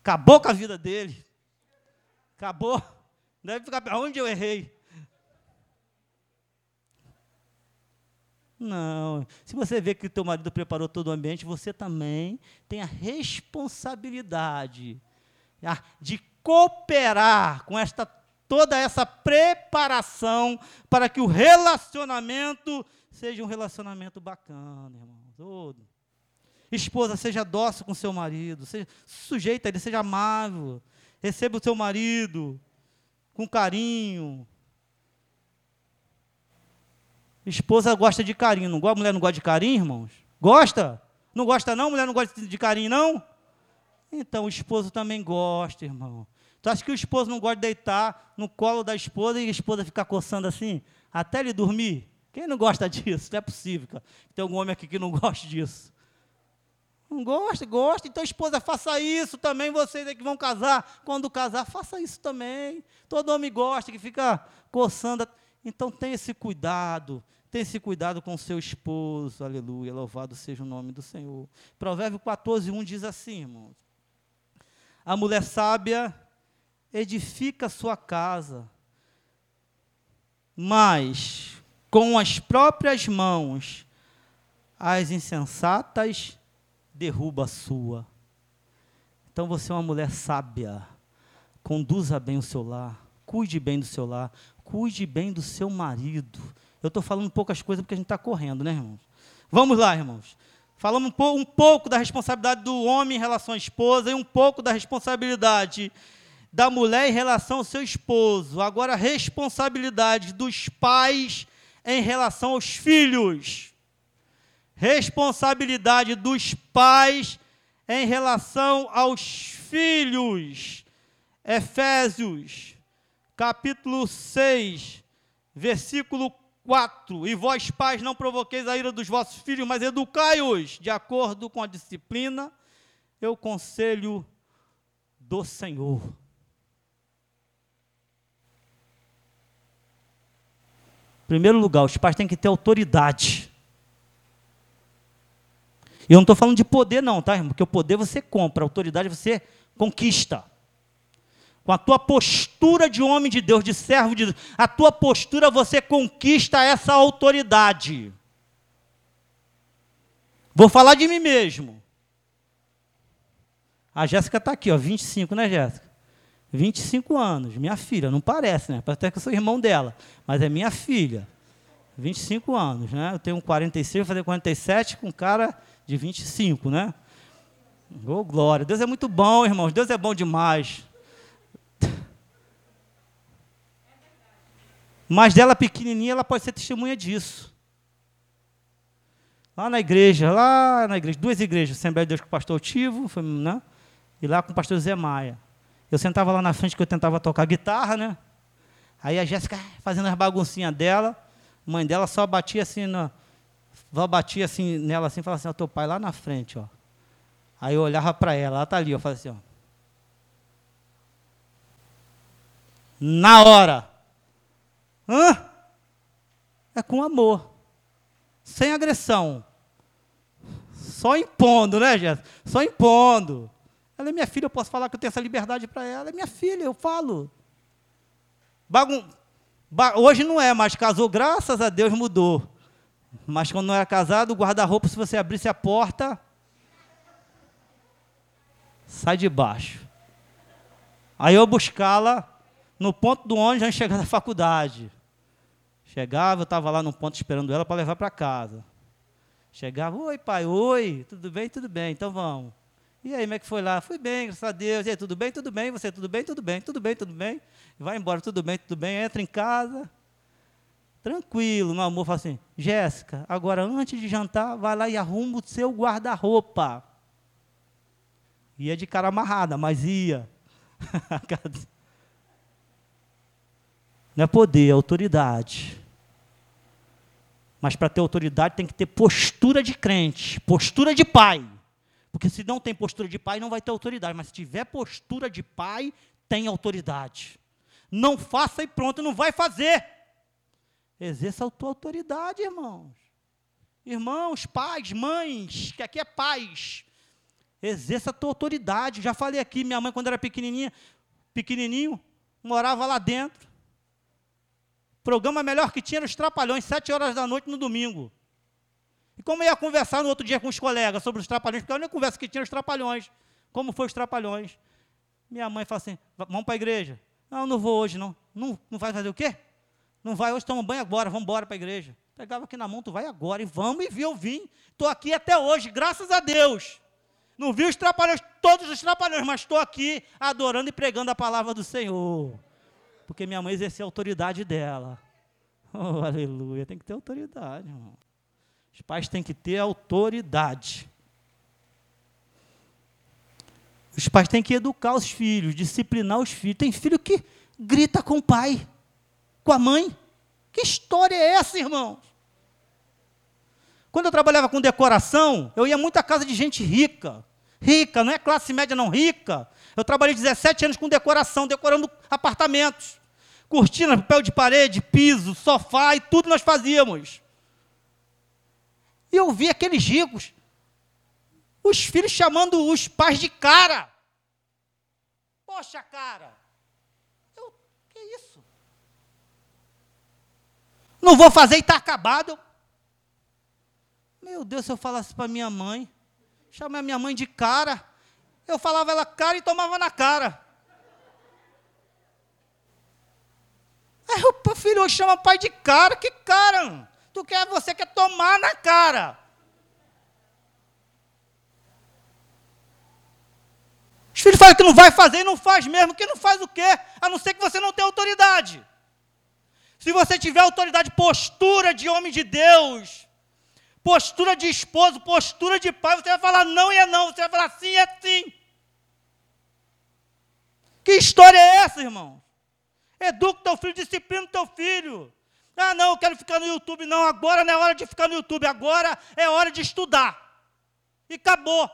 acabou com a vida dele. Acabou. Deve ficar, onde eu errei? Não. Se você vê que o teu marido preparou todo o ambiente, você também tem a responsabilidade de cooperar com esta toda essa preparação para que o relacionamento seja um relacionamento bacana, irmão. Todo. Esposa, seja dócil com seu marido, seja sujeita a ele, seja amável. Receba o seu marido com carinho, Esposa gosta de carinho. Não gosta, mulher não gosta de carinho, irmãos? Gosta? Não gosta não? Mulher não gosta de carinho, não? Então o esposo também gosta, irmão. Tu acha que o esposo não gosta de deitar no colo da esposa e a esposa ficar coçando assim, até ele dormir? Quem não gosta disso? Não é possível, cara. Tem algum homem aqui que não gosta disso. Não gosta, gosta. Então, esposa, faça isso também. Vocês que vão casar, quando casar, faça isso também. Todo homem gosta que fica coçando. Então tenha esse cuidado, tenha esse cuidado com o seu esposo, aleluia, louvado seja o nome do Senhor. Provérbio 14, 1 diz assim, irmãos: A mulher sábia edifica sua casa, mas com as próprias mãos as insensatas derruba a sua. Então você é uma mulher sábia, conduza bem o seu lar, cuide bem do seu lar, cuide bem do seu marido. Eu estou falando poucas coisas porque a gente está correndo, né, irmãos? Vamos lá, irmãos. Falamos um, pouco, um pouco da responsabilidade do homem em relação à esposa e um pouco da responsabilidade da mulher em relação ao seu esposo. Agora, responsabilidade dos pais em relação aos filhos. Responsabilidade dos pais em relação aos filhos. Efésios capítulo 6, versículo 4. E vós, pais, não provoqueis a ira dos vossos filhos, mas educai-os de acordo com a disciplina e o conselho do Senhor. Em primeiro lugar, os pais têm que ter autoridade. E eu não estou falando de poder, não, tá, irmão? Porque o poder você compra, a autoridade você conquista com a tua postura de homem de Deus, de servo de Deus, a tua postura você conquista essa autoridade. Vou falar de mim mesmo. A Jéssica está aqui, ó, 25, né, Jéssica? 25 anos, minha filha, não parece, né? Parece até que eu sou irmão dela, mas é minha filha. 25 anos, né? Eu tenho 46, vou fazer 47 com cara de 25, né? Oh, glória. Deus é muito bom, irmãos. Deus é bom demais. Mas dela pequenininha, ela pode ser testemunha disso. Lá na igreja, lá na igreja, duas igrejas, Assembleia de Deus com o pastor Tivo, foi, né? e lá com o pastor Zé Maia. Eu sentava lá na frente que eu tentava tocar guitarra, né? Aí a Jéssica fazendo as baguncinhas dela, mãe dela só batia assim, na, batia assim nela assim, falava assim, ó, teu pai lá na frente, ó. Aí eu olhava para ela, ela tá ali, eu falava assim, ó. Na hora. Hã? É com amor. Sem agressão. Só impondo, né, Jéssica? Só impondo. Ela é minha filha, eu posso falar que eu tenho essa liberdade para ela. É minha filha, eu falo. Bagun... Ba... Hoje não é, mas casou, graças a Deus mudou. Mas quando não era casado, o guarda-roupa, se você abrisse a porta, sai de baixo. Aí eu buscá-la no ponto do ônibus antes de chegar na faculdade. Chegava, eu estava lá no ponto esperando ela para levar para casa. Chegava, oi pai, oi, tudo bem, tudo bem, então vamos. E aí, como é que foi lá? Fui bem, graças a Deus. E aí, tudo bem, tudo bem? Você, tudo bem, tudo bem, tudo bem, tudo bem. Vai embora, tudo bem, tudo bem. Entra em casa, tranquilo, meu amor. Fala assim, Jéssica, agora antes de jantar, vai lá e arruma o seu guarda-roupa. Ia de cara amarrada, mas ia. Não é poder, é autoridade. Mas para ter autoridade tem que ter postura de crente, postura de pai. Porque se não tem postura de pai, não vai ter autoridade. Mas se tiver postura de pai, tem autoridade. Não faça e pronto, não vai fazer. Exerça a tua autoridade, irmãos. Irmãos, pais, mães, que aqui é pais. Exerça a tua autoridade. Já falei aqui, minha mãe, quando era pequenininha, pequenininho, morava lá dentro. Programa melhor que tinha nos Trapalhões, sete horas da noite no domingo. E como eu ia conversar no outro dia com os colegas sobre os trapalhões, porque a única conversa que tinha os trapalhões. Como foi os trapalhões? Minha mãe fala assim: vamos para a igreja. Não, não vou hoje, não. Não, não vai fazer o quê? Não vai hoje, toma banho agora, vamos embora para a igreja. Pegava aqui na mão, tu vai agora, e vamos, e vi, eu vim. Estou aqui até hoje, graças a Deus. Não vi os trapalhões, todos os trapalhões, mas estou aqui adorando e pregando a palavra do Senhor. Porque minha mãe exerceu a autoridade dela. Oh, aleluia, tem que ter autoridade, irmão. Os pais têm que ter autoridade. Os pais têm que educar os filhos, disciplinar os filhos. Tem filho que grita com o pai, com a mãe. Que história é essa, irmãos? Quando eu trabalhava com decoração, eu ia muito à casa de gente rica. Rica, não é classe média, não, rica. Eu trabalhei 17 anos com decoração, decorando apartamentos. Cortina, papel de parede, piso, sofá e tudo nós fazíamos. E eu vi aqueles ricos, os filhos chamando os pais de cara. Poxa, cara. Eu, que isso? Não vou fazer e está acabado. Meu Deus, se eu falasse para minha mãe, chamar minha mãe de cara, eu falava ela cara e tomava na cara. Aí o filho hoje chama pai de cara, que cara? Tu quer, você quer tomar na cara. Os filhos falam que não vai fazer e não faz mesmo. Que não faz o quê? A não ser que você não tenha autoridade. Se você tiver autoridade, postura de homem de Deus, postura de esposo, postura de pai, você vai falar não e é não, você vai falar sim e é sim. Que história é essa, irmão? Educa teu filho, disciplina teu filho. Ah, não, eu quero ficar no YouTube. Não, agora não é hora de ficar no YouTube, agora é hora de estudar. E acabou.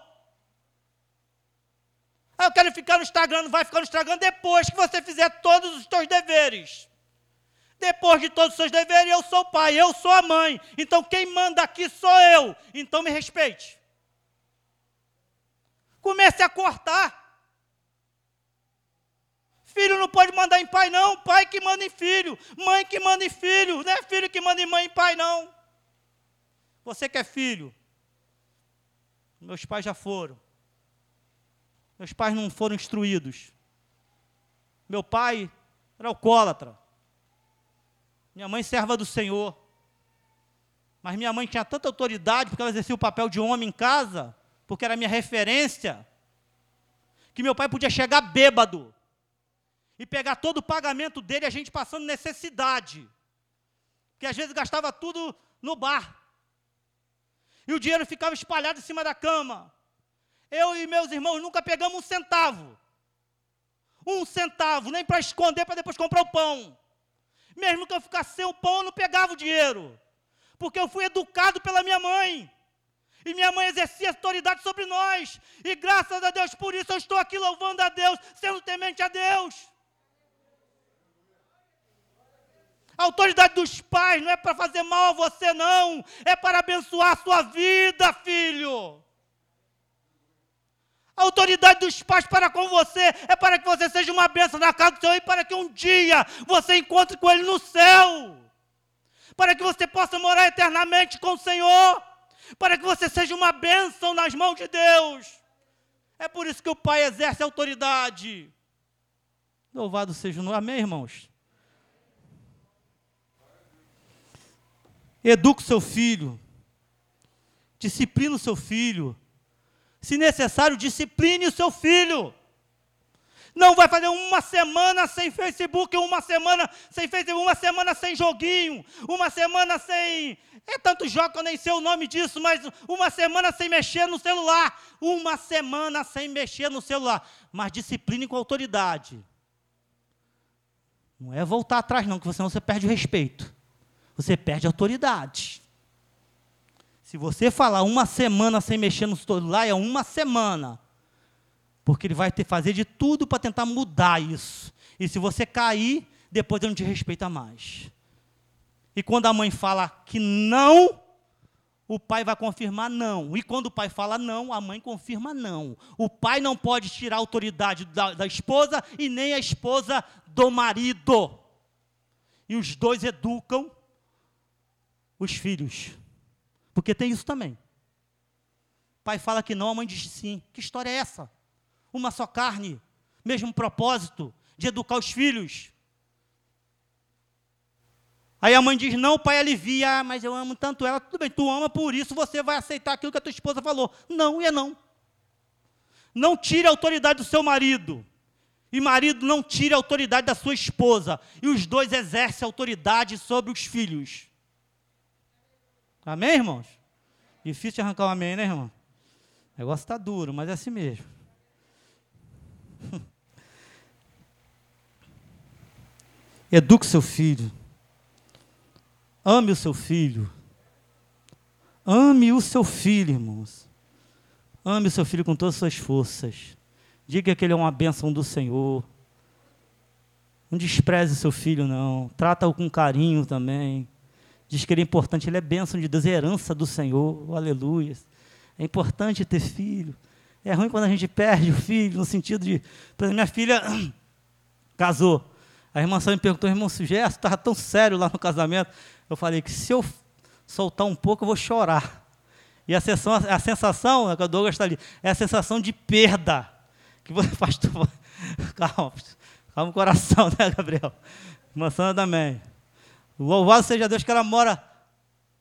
Ah, eu quero ficar no Instagram, não vai ficar no Instagram depois que você fizer todos os seus deveres. Depois de todos os seus deveres, eu sou o pai, eu sou a mãe. Então quem manda aqui sou eu. Então me respeite. Comece a cortar. Filho não pode mandar em pai, não. Pai que manda em filho. Mãe que manda em filho. Não é filho que manda em mãe e pai, não. Você que é filho. Meus pais já foram. Meus pais não foram instruídos. Meu pai era alcoólatra. Minha mãe serva do Senhor. Mas minha mãe tinha tanta autoridade, porque ela exercia o papel de homem em casa, porque era minha referência, que meu pai podia chegar bêbado e pegar todo o pagamento dele, a gente passando necessidade. que às vezes gastava tudo no bar. E o dinheiro ficava espalhado em cima da cama. Eu e meus irmãos nunca pegamos um centavo. Um centavo, nem para esconder, para depois comprar o pão. Mesmo que eu ficasse sem o pão, eu não pegava o dinheiro. Porque eu fui educado pela minha mãe. E minha mãe exercia autoridade sobre nós. E graças a Deus por isso eu estou aqui louvando a Deus, sendo temente a Deus. A autoridade dos pais não é para fazer mal a você, não. É para abençoar a sua vida, filho. A autoridade dos pais para com você é para que você seja uma bênção na casa do Senhor e para que um dia você encontre com Ele no céu. Para que você possa morar eternamente com o Senhor. Para que você seja uma bênção nas mãos de Deus. É por isso que o pai exerce autoridade. Louvado seja o nome. Amém, irmãos? Eduque o seu filho. Discipline o seu filho. Se necessário, discipline o seu filho. Não vai fazer uma semana sem Facebook, uma semana sem Facebook, uma semana sem joguinho, uma semana sem. É tanto jogo que eu nem sei o nome disso, mas uma semana sem mexer no celular. Uma semana sem mexer no celular. Mas discipline com autoridade. Não é voltar atrás, não, que senão você perde o respeito você perde autoridade. Se você falar uma semana sem mexer no celular, é uma semana. Porque ele vai ter fazer de tudo para tentar mudar isso. E se você cair, depois ele não te respeita mais. E quando a mãe fala que não, o pai vai confirmar não. E quando o pai fala não, a mãe confirma não. O pai não pode tirar a autoridade da, da esposa e nem a esposa do marido. E os dois educam os filhos. Porque tem isso também. Pai fala que não, a mãe diz sim. Que história é essa? Uma só carne, mesmo propósito de educar os filhos. Aí a mãe diz: Não, o pai alivia, ah, mas eu amo tanto ela. Tudo bem, tu ama, por isso você vai aceitar aquilo que a tua esposa falou. Não, e é não. Não tire a autoridade do seu marido. E marido não tire a autoridade da sua esposa. E os dois exercem autoridade sobre os filhos. Amém, irmãos? Difícil arrancar um amém, né, irmão? O negócio está duro, mas é assim mesmo. Eduque seu filho. Ame o seu filho. Ame o seu filho, irmãos. Ame o seu filho com todas as suas forças. Diga que ele é uma bênção do Senhor. Não despreze seu filho, não. Trata-o com carinho também. Diz que ele é importante, ele é bênção de Deus, é herança do Senhor, oh, aleluia. É importante ter filho. É ruim quando a gente perde o filho, no sentido de. Por exemplo, minha filha casou. A irmã só me perguntou, irmão, o gesto estava tão sério lá no casamento. Eu falei que se eu soltar um pouco, eu vou chorar. E a, sensação, a sensação, é Douglas está ali, é a sensação de perda. Que você, pastor, calma, calma o coração, né, Gabriel? Irmã Sandra também. Louvado seja Deus que ela mora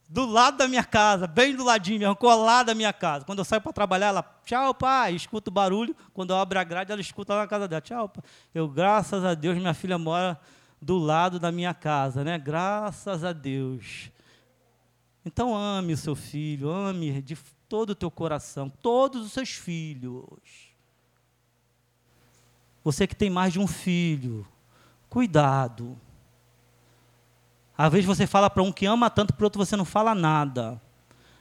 do lado da minha casa, bem do ladinho mesmo, colada da minha casa. Quando eu saio para trabalhar, ela, tchau, pai, escuta o barulho. Quando eu abro a grade, ela escuta lá na casa dela, tchau, pai. Eu, graças a Deus, minha filha mora do lado da minha casa, né? Graças a Deus. Então ame o seu filho, ame de todo o teu coração, todos os seus filhos. Você que tem mais de um filho, cuidado. Às vezes você fala para um que ama tanto, para o outro você não fala nada.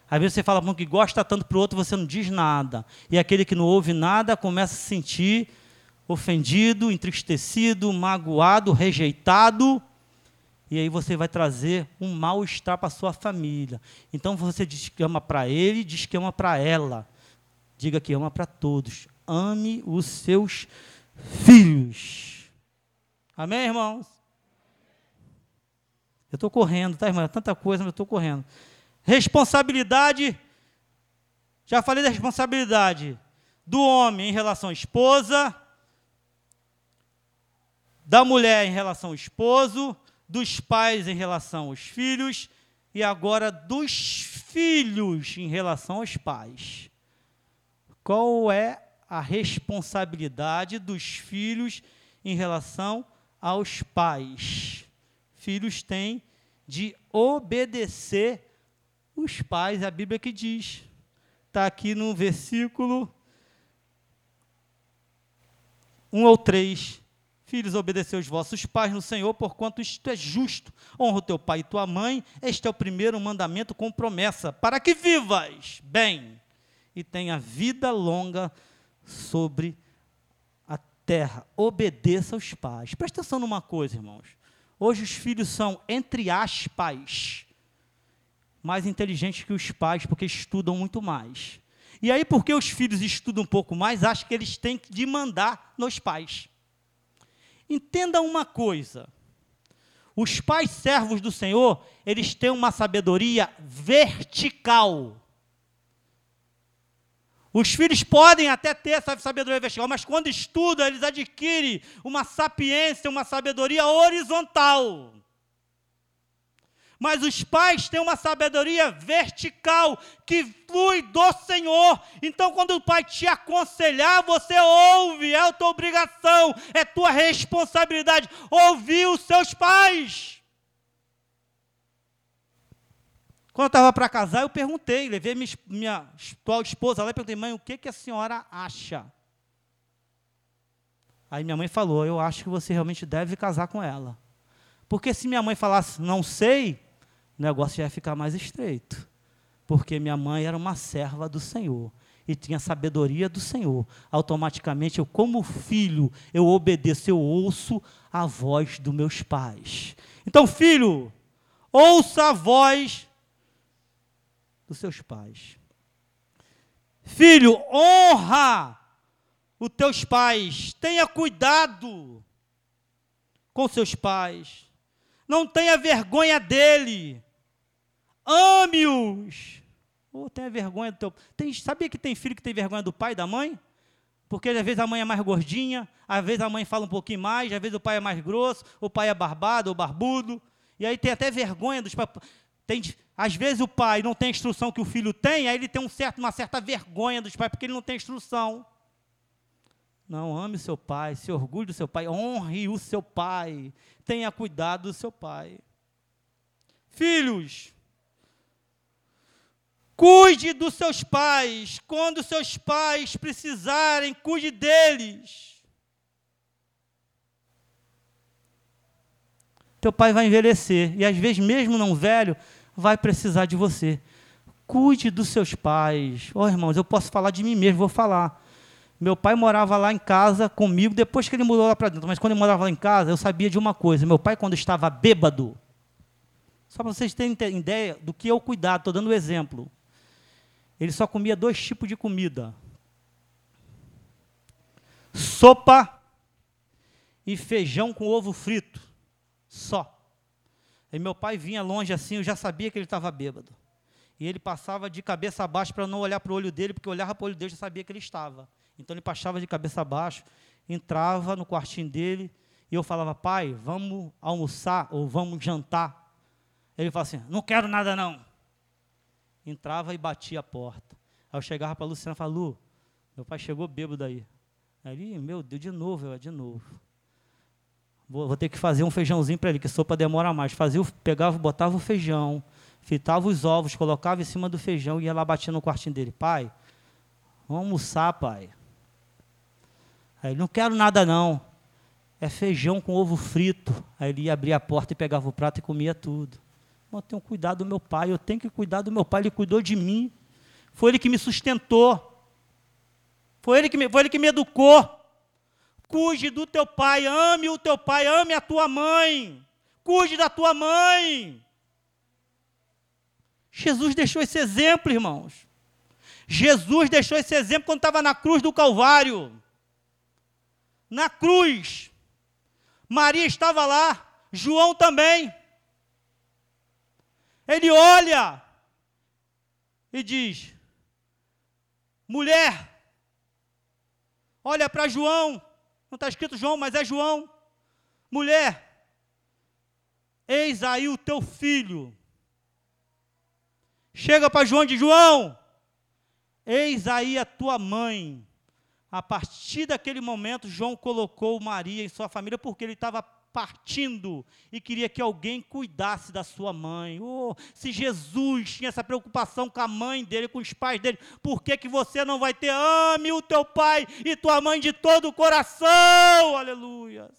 Às vezes você fala para um que gosta tanto, para o outro você não diz nada. E aquele que não ouve nada começa a se sentir ofendido, entristecido, magoado, rejeitado. E aí você vai trazer um mal-estar para sua família. Então você diz que ama para ele, diz que ama para ela. Diga que ama para todos. Ame os seus filhos. Amém, irmãos? Eu estou correndo, tá, irmã? Tanta coisa, mas eu estou correndo. Responsabilidade. Já falei da responsabilidade do homem em relação à esposa, da mulher em relação ao esposo, dos pais em relação aos filhos e agora dos filhos em relação aos pais. Qual é a responsabilidade dos filhos em relação aos pais? filhos têm de obedecer os pais, a Bíblia que diz. Está aqui no versículo 1 ou 3. Filhos, obedecei os vossos pais no Senhor, porquanto isto é justo. Honra o teu pai e tua mãe. Este é o primeiro mandamento com promessa, para que vivas bem e tenha vida longa sobre a terra. Obedeça aos pais. Presta atenção numa coisa, irmãos. Hoje os filhos são, entre aspas, mais inteligentes que os pais, porque estudam muito mais. E aí, porque os filhos estudam um pouco mais, acho que eles têm que demandar nos pais. Entenda uma coisa: os pais servos do Senhor, eles têm uma sabedoria vertical. Os filhos podem até ter essa sabedoria vertical, mas quando estudam, eles adquirem uma sapiência, uma sabedoria horizontal. Mas os pais têm uma sabedoria vertical que flui do Senhor. Então, quando o pai te aconselhar, você ouve, é a tua obrigação, é tua responsabilidade ouvir os seus pais. Quando eu estava para casar, eu perguntei, levei minha, minha atual esposa lá e perguntei, mãe, o que, que a senhora acha? Aí minha mãe falou, eu acho que você realmente deve casar com ela. Porque se minha mãe falasse, não sei, o negócio ia ficar mais estreito. Porque minha mãe era uma serva do Senhor e tinha sabedoria do Senhor. Automaticamente, eu, como filho, eu obedeço, eu ouço a voz dos meus pais. Então, filho, ouça a voz dos seus pais. Filho, honra os teus pais, tenha cuidado com seus pais, não tenha vergonha dele, Ame-os. Oh, tenha vergonha do teu. Sabia que tem filho que tem vergonha do pai e da mãe? Porque às vezes a mãe é mais gordinha, às vezes a mãe fala um pouquinho mais, às vezes o pai é mais grosso, o pai é barbado ou barbudo. E aí tem até vergonha dos pais. Tem, às vezes o pai não tem a instrução que o filho tem, aí ele tem um certo, uma certa vergonha dos pais, porque ele não tem instrução. Não, ame seu pai, se orgulhe do seu pai, honre o seu pai, tenha cuidado do seu pai. Filhos, Cuide dos seus pais. Quando seus pais precisarem, cuide deles. Teu pai vai envelhecer e às vezes mesmo não velho, vai precisar de você. Cuide dos seus pais. Ó, oh, irmãos, eu posso falar de mim mesmo, vou falar. Meu pai morava lá em casa comigo depois que ele mudou lá para dentro, mas quando ele morava lá em casa, eu sabia de uma coisa. Meu pai quando estava bêbado, só para vocês terem ideia do que eu cuidado, estou dando um exemplo. Ele só comia dois tipos de comida: sopa e feijão com ovo frito. Só. Aí meu pai vinha longe assim, eu já sabia que ele estava bêbado. E ele passava de cabeça abaixo para não olhar para o olho dele, porque olhava para o olho dele já sabia que ele estava. Então ele passava de cabeça abaixo, entrava no quartinho dele, e eu falava, pai, vamos almoçar ou vamos jantar. Ele falava assim, não quero nada não entrava e batia a porta. Aí eu chegava para a Luciana e falava, Lu, meu pai chegou bêbado aí. Aí, meu Deus, de novo, eu, de novo. Vou, vou ter que fazer um feijãozinho para ele, que sopa demora mais. Fazia, pegava, botava o feijão, fitava os ovos, colocava em cima do feijão e ia lá batia no quartinho dele. Pai, vamos almoçar, pai. Aí ele, não quero nada não. É feijão com ovo frito. Aí ele ia abrir a porta e pegava o prato e comia tudo. Eu tenho cuidado do meu pai, eu tenho que cuidar do meu pai, ele cuidou de mim. Foi ele que me sustentou. Foi ele que me, foi ele que me educou. Cuide do teu pai, ame o teu pai, ame a tua mãe. Cuide da tua mãe. Jesus deixou esse exemplo, irmãos. Jesus deixou esse exemplo quando estava na cruz do Calvário. Na cruz. Maria estava lá, João também. Ele olha e diz: mulher, olha para João, não está escrito João, mas é João. Mulher, eis aí o teu filho. Chega para João de João, eis aí a tua mãe. A partir daquele momento, João colocou Maria em sua família porque ele estava partindo e queria que alguém cuidasse da sua mãe. Oh, se Jesus tinha essa preocupação com a mãe dele, com os pais dele, por que, que você não vai ter? Ame o teu pai e tua mãe de todo o coração. Aleluia.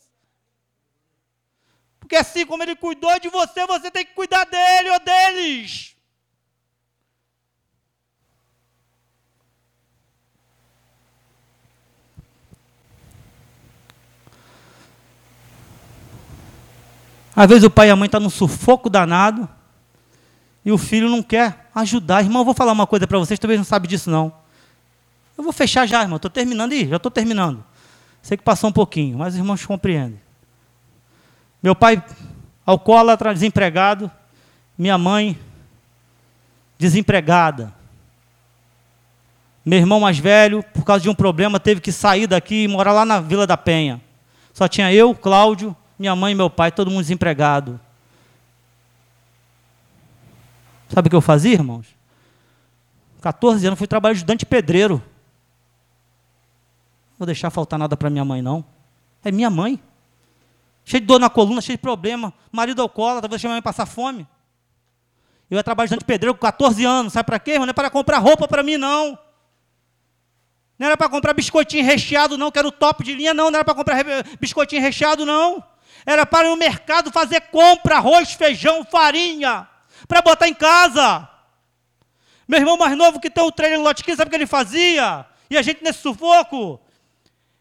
Porque assim como ele cuidou de você, você tem que cuidar dele ou deles. Às vezes o pai e a mãe estão tá num sufoco danado e o filho não quer ajudar. Irmão, eu vou falar uma coisa para vocês, talvez não sabe disso não. Eu vou fechar já, irmão. Estou terminando aí, já estou terminando. Sei que passou um pouquinho, mas os irmãos compreendem. Meu pai, alcoólatra, desempregado. Minha mãe, desempregada. Meu irmão mais velho, por causa de um problema, teve que sair daqui e morar lá na Vila da Penha. Só tinha eu, Cláudio minha mãe e meu pai, todo mundo desempregado. Sabe o que eu fazia, irmãos? 14 anos fui trabalhar ajudante pedreiro. Não vou deixar faltar nada para minha mãe, não. É minha mãe. Cheio de dor na coluna, cheio de problema. Marido alcoólatra, vou deixar minha mãe passar fome. Eu ia trabalhar ajudante pedreiro com 14 anos. Sabe para quê, irmão? Não é para comprar roupa para mim, não. Não era para comprar biscoitinho recheado, não, que era o top de linha, não. Não era para comprar biscoitinho recheado, não era para ir mercado fazer compra, arroz, feijão, farinha, para botar em casa. Meu irmão mais novo que tem o treino no lote 15, sabe o que ele fazia? E a gente nesse sufoco,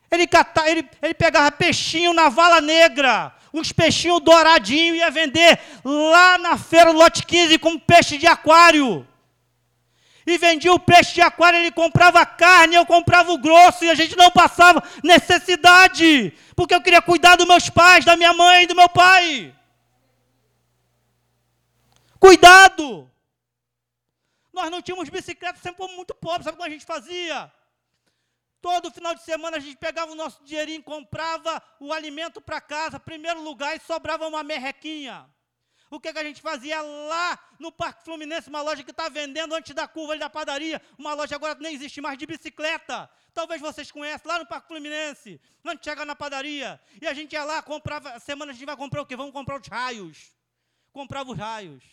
ele, cata, ele, ele pegava peixinho na vala negra, uns peixinhos douradinhos, ia vender lá na feira do lote 15 como peixe de aquário. E vendia o peixe de aquário, ele comprava carne, eu comprava o grosso, e a gente não passava necessidade porque eu queria cuidar dos meus pais, da minha mãe e do meu pai. Cuidado! Nós não tínhamos bicicleta, sempre fomos muito pobres, sabe como a gente fazia? Todo final de semana a gente pegava o nosso dinheirinho, comprava o alimento para casa, primeiro lugar, e sobrava uma merrequinha. O que, que a gente fazia lá no Parque Fluminense, uma loja que está vendendo antes da curva ali da padaria, uma loja agora nem existe mais de bicicleta. Talvez vocês conheçam, lá no Parque Fluminense, antes de chegar na padaria. E a gente ia lá, comprava, semana a gente vai comprar o quê? Vamos comprar os raios. Comprava os raios.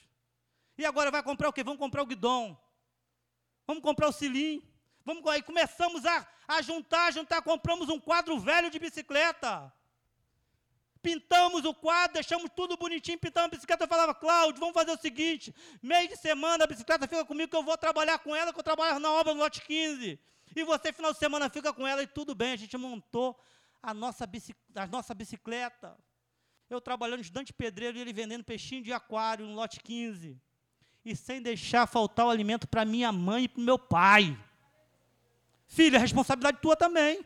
E agora vai comprar o quê? Vamos comprar o guidão. Vamos comprar o cilim. Vamos, aí começamos a, a juntar, juntar, compramos um quadro velho de bicicleta pintamos o quadro, deixamos tudo bonitinho, pintamos a bicicleta. Eu falava, Cláudio, vamos fazer o seguinte: meio de semana a bicicleta fica comigo, que eu vou trabalhar com ela, que eu trabalho na obra no lote 15. E você, final de semana, fica com ela e tudo bem. A gente montou a nossa, a nossa bicicleta. Eu trabalhando estudante pedreiro e ele vendendo peixinho de aquário no lote 15. E sem deixar faltar o alimento para minha mãe e para meu pai. Filho, é responsabilidade tua também.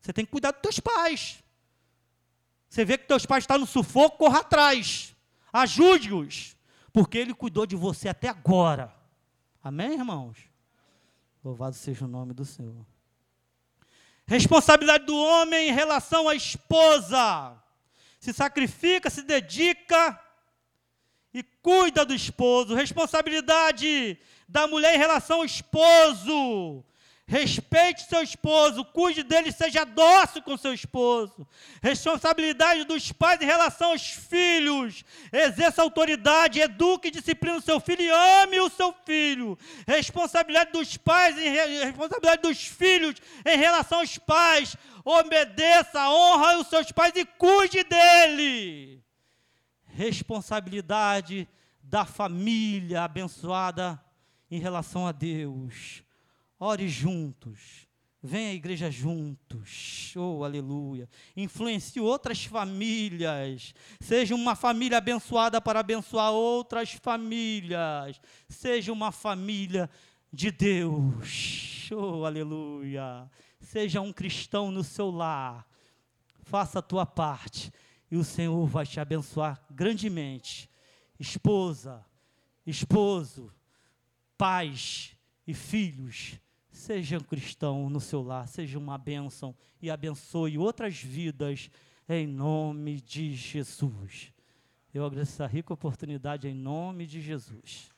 Você tem que cuidar dos teus pais. Você vê que teus pais estão no sufoco, corra atrás. Ajude-os. Porque ele cuidou de você até agora. Amém, irmãos? Louvado seja o nome do Senhor. Responsabilidade do homem em relação à esposa. Se sacrifica, se dedica e cuida do esposo. Responsabilidade da mulher em relação ao esposo. Respeite seu esposo, cuide dele, seja dócil com seu esposo. Responsabilidade dos pais em relação aos filhos. Exerça autoridade, eduque e disciplina o seu filho e ame o seu filho. Responsabilidade dos pais, em, responsabilidade dos filhos em relação aos pais. Obedeça, honra os seus pais e cuide dele. Responsabilidade da família abençoada em relação a Deus Ore juntos. Venha à igreja juntos. Oh, aleluia. Influencie outras famílias. Seja uma família abençoada para abençoar outras famílias. Seja uma família de Deus. Oh, aleluia. Seja um cristão no seu lar. Faça a tua parte e o Senhor vai te abençoar grandemente. Esposa, esposo, pais e filhos Seja um cristão no seu lar, seja uma bênção e abençoe outras vidas em nome de Jesus. Eu agradeço a rica oportunidade em nome de Jesus.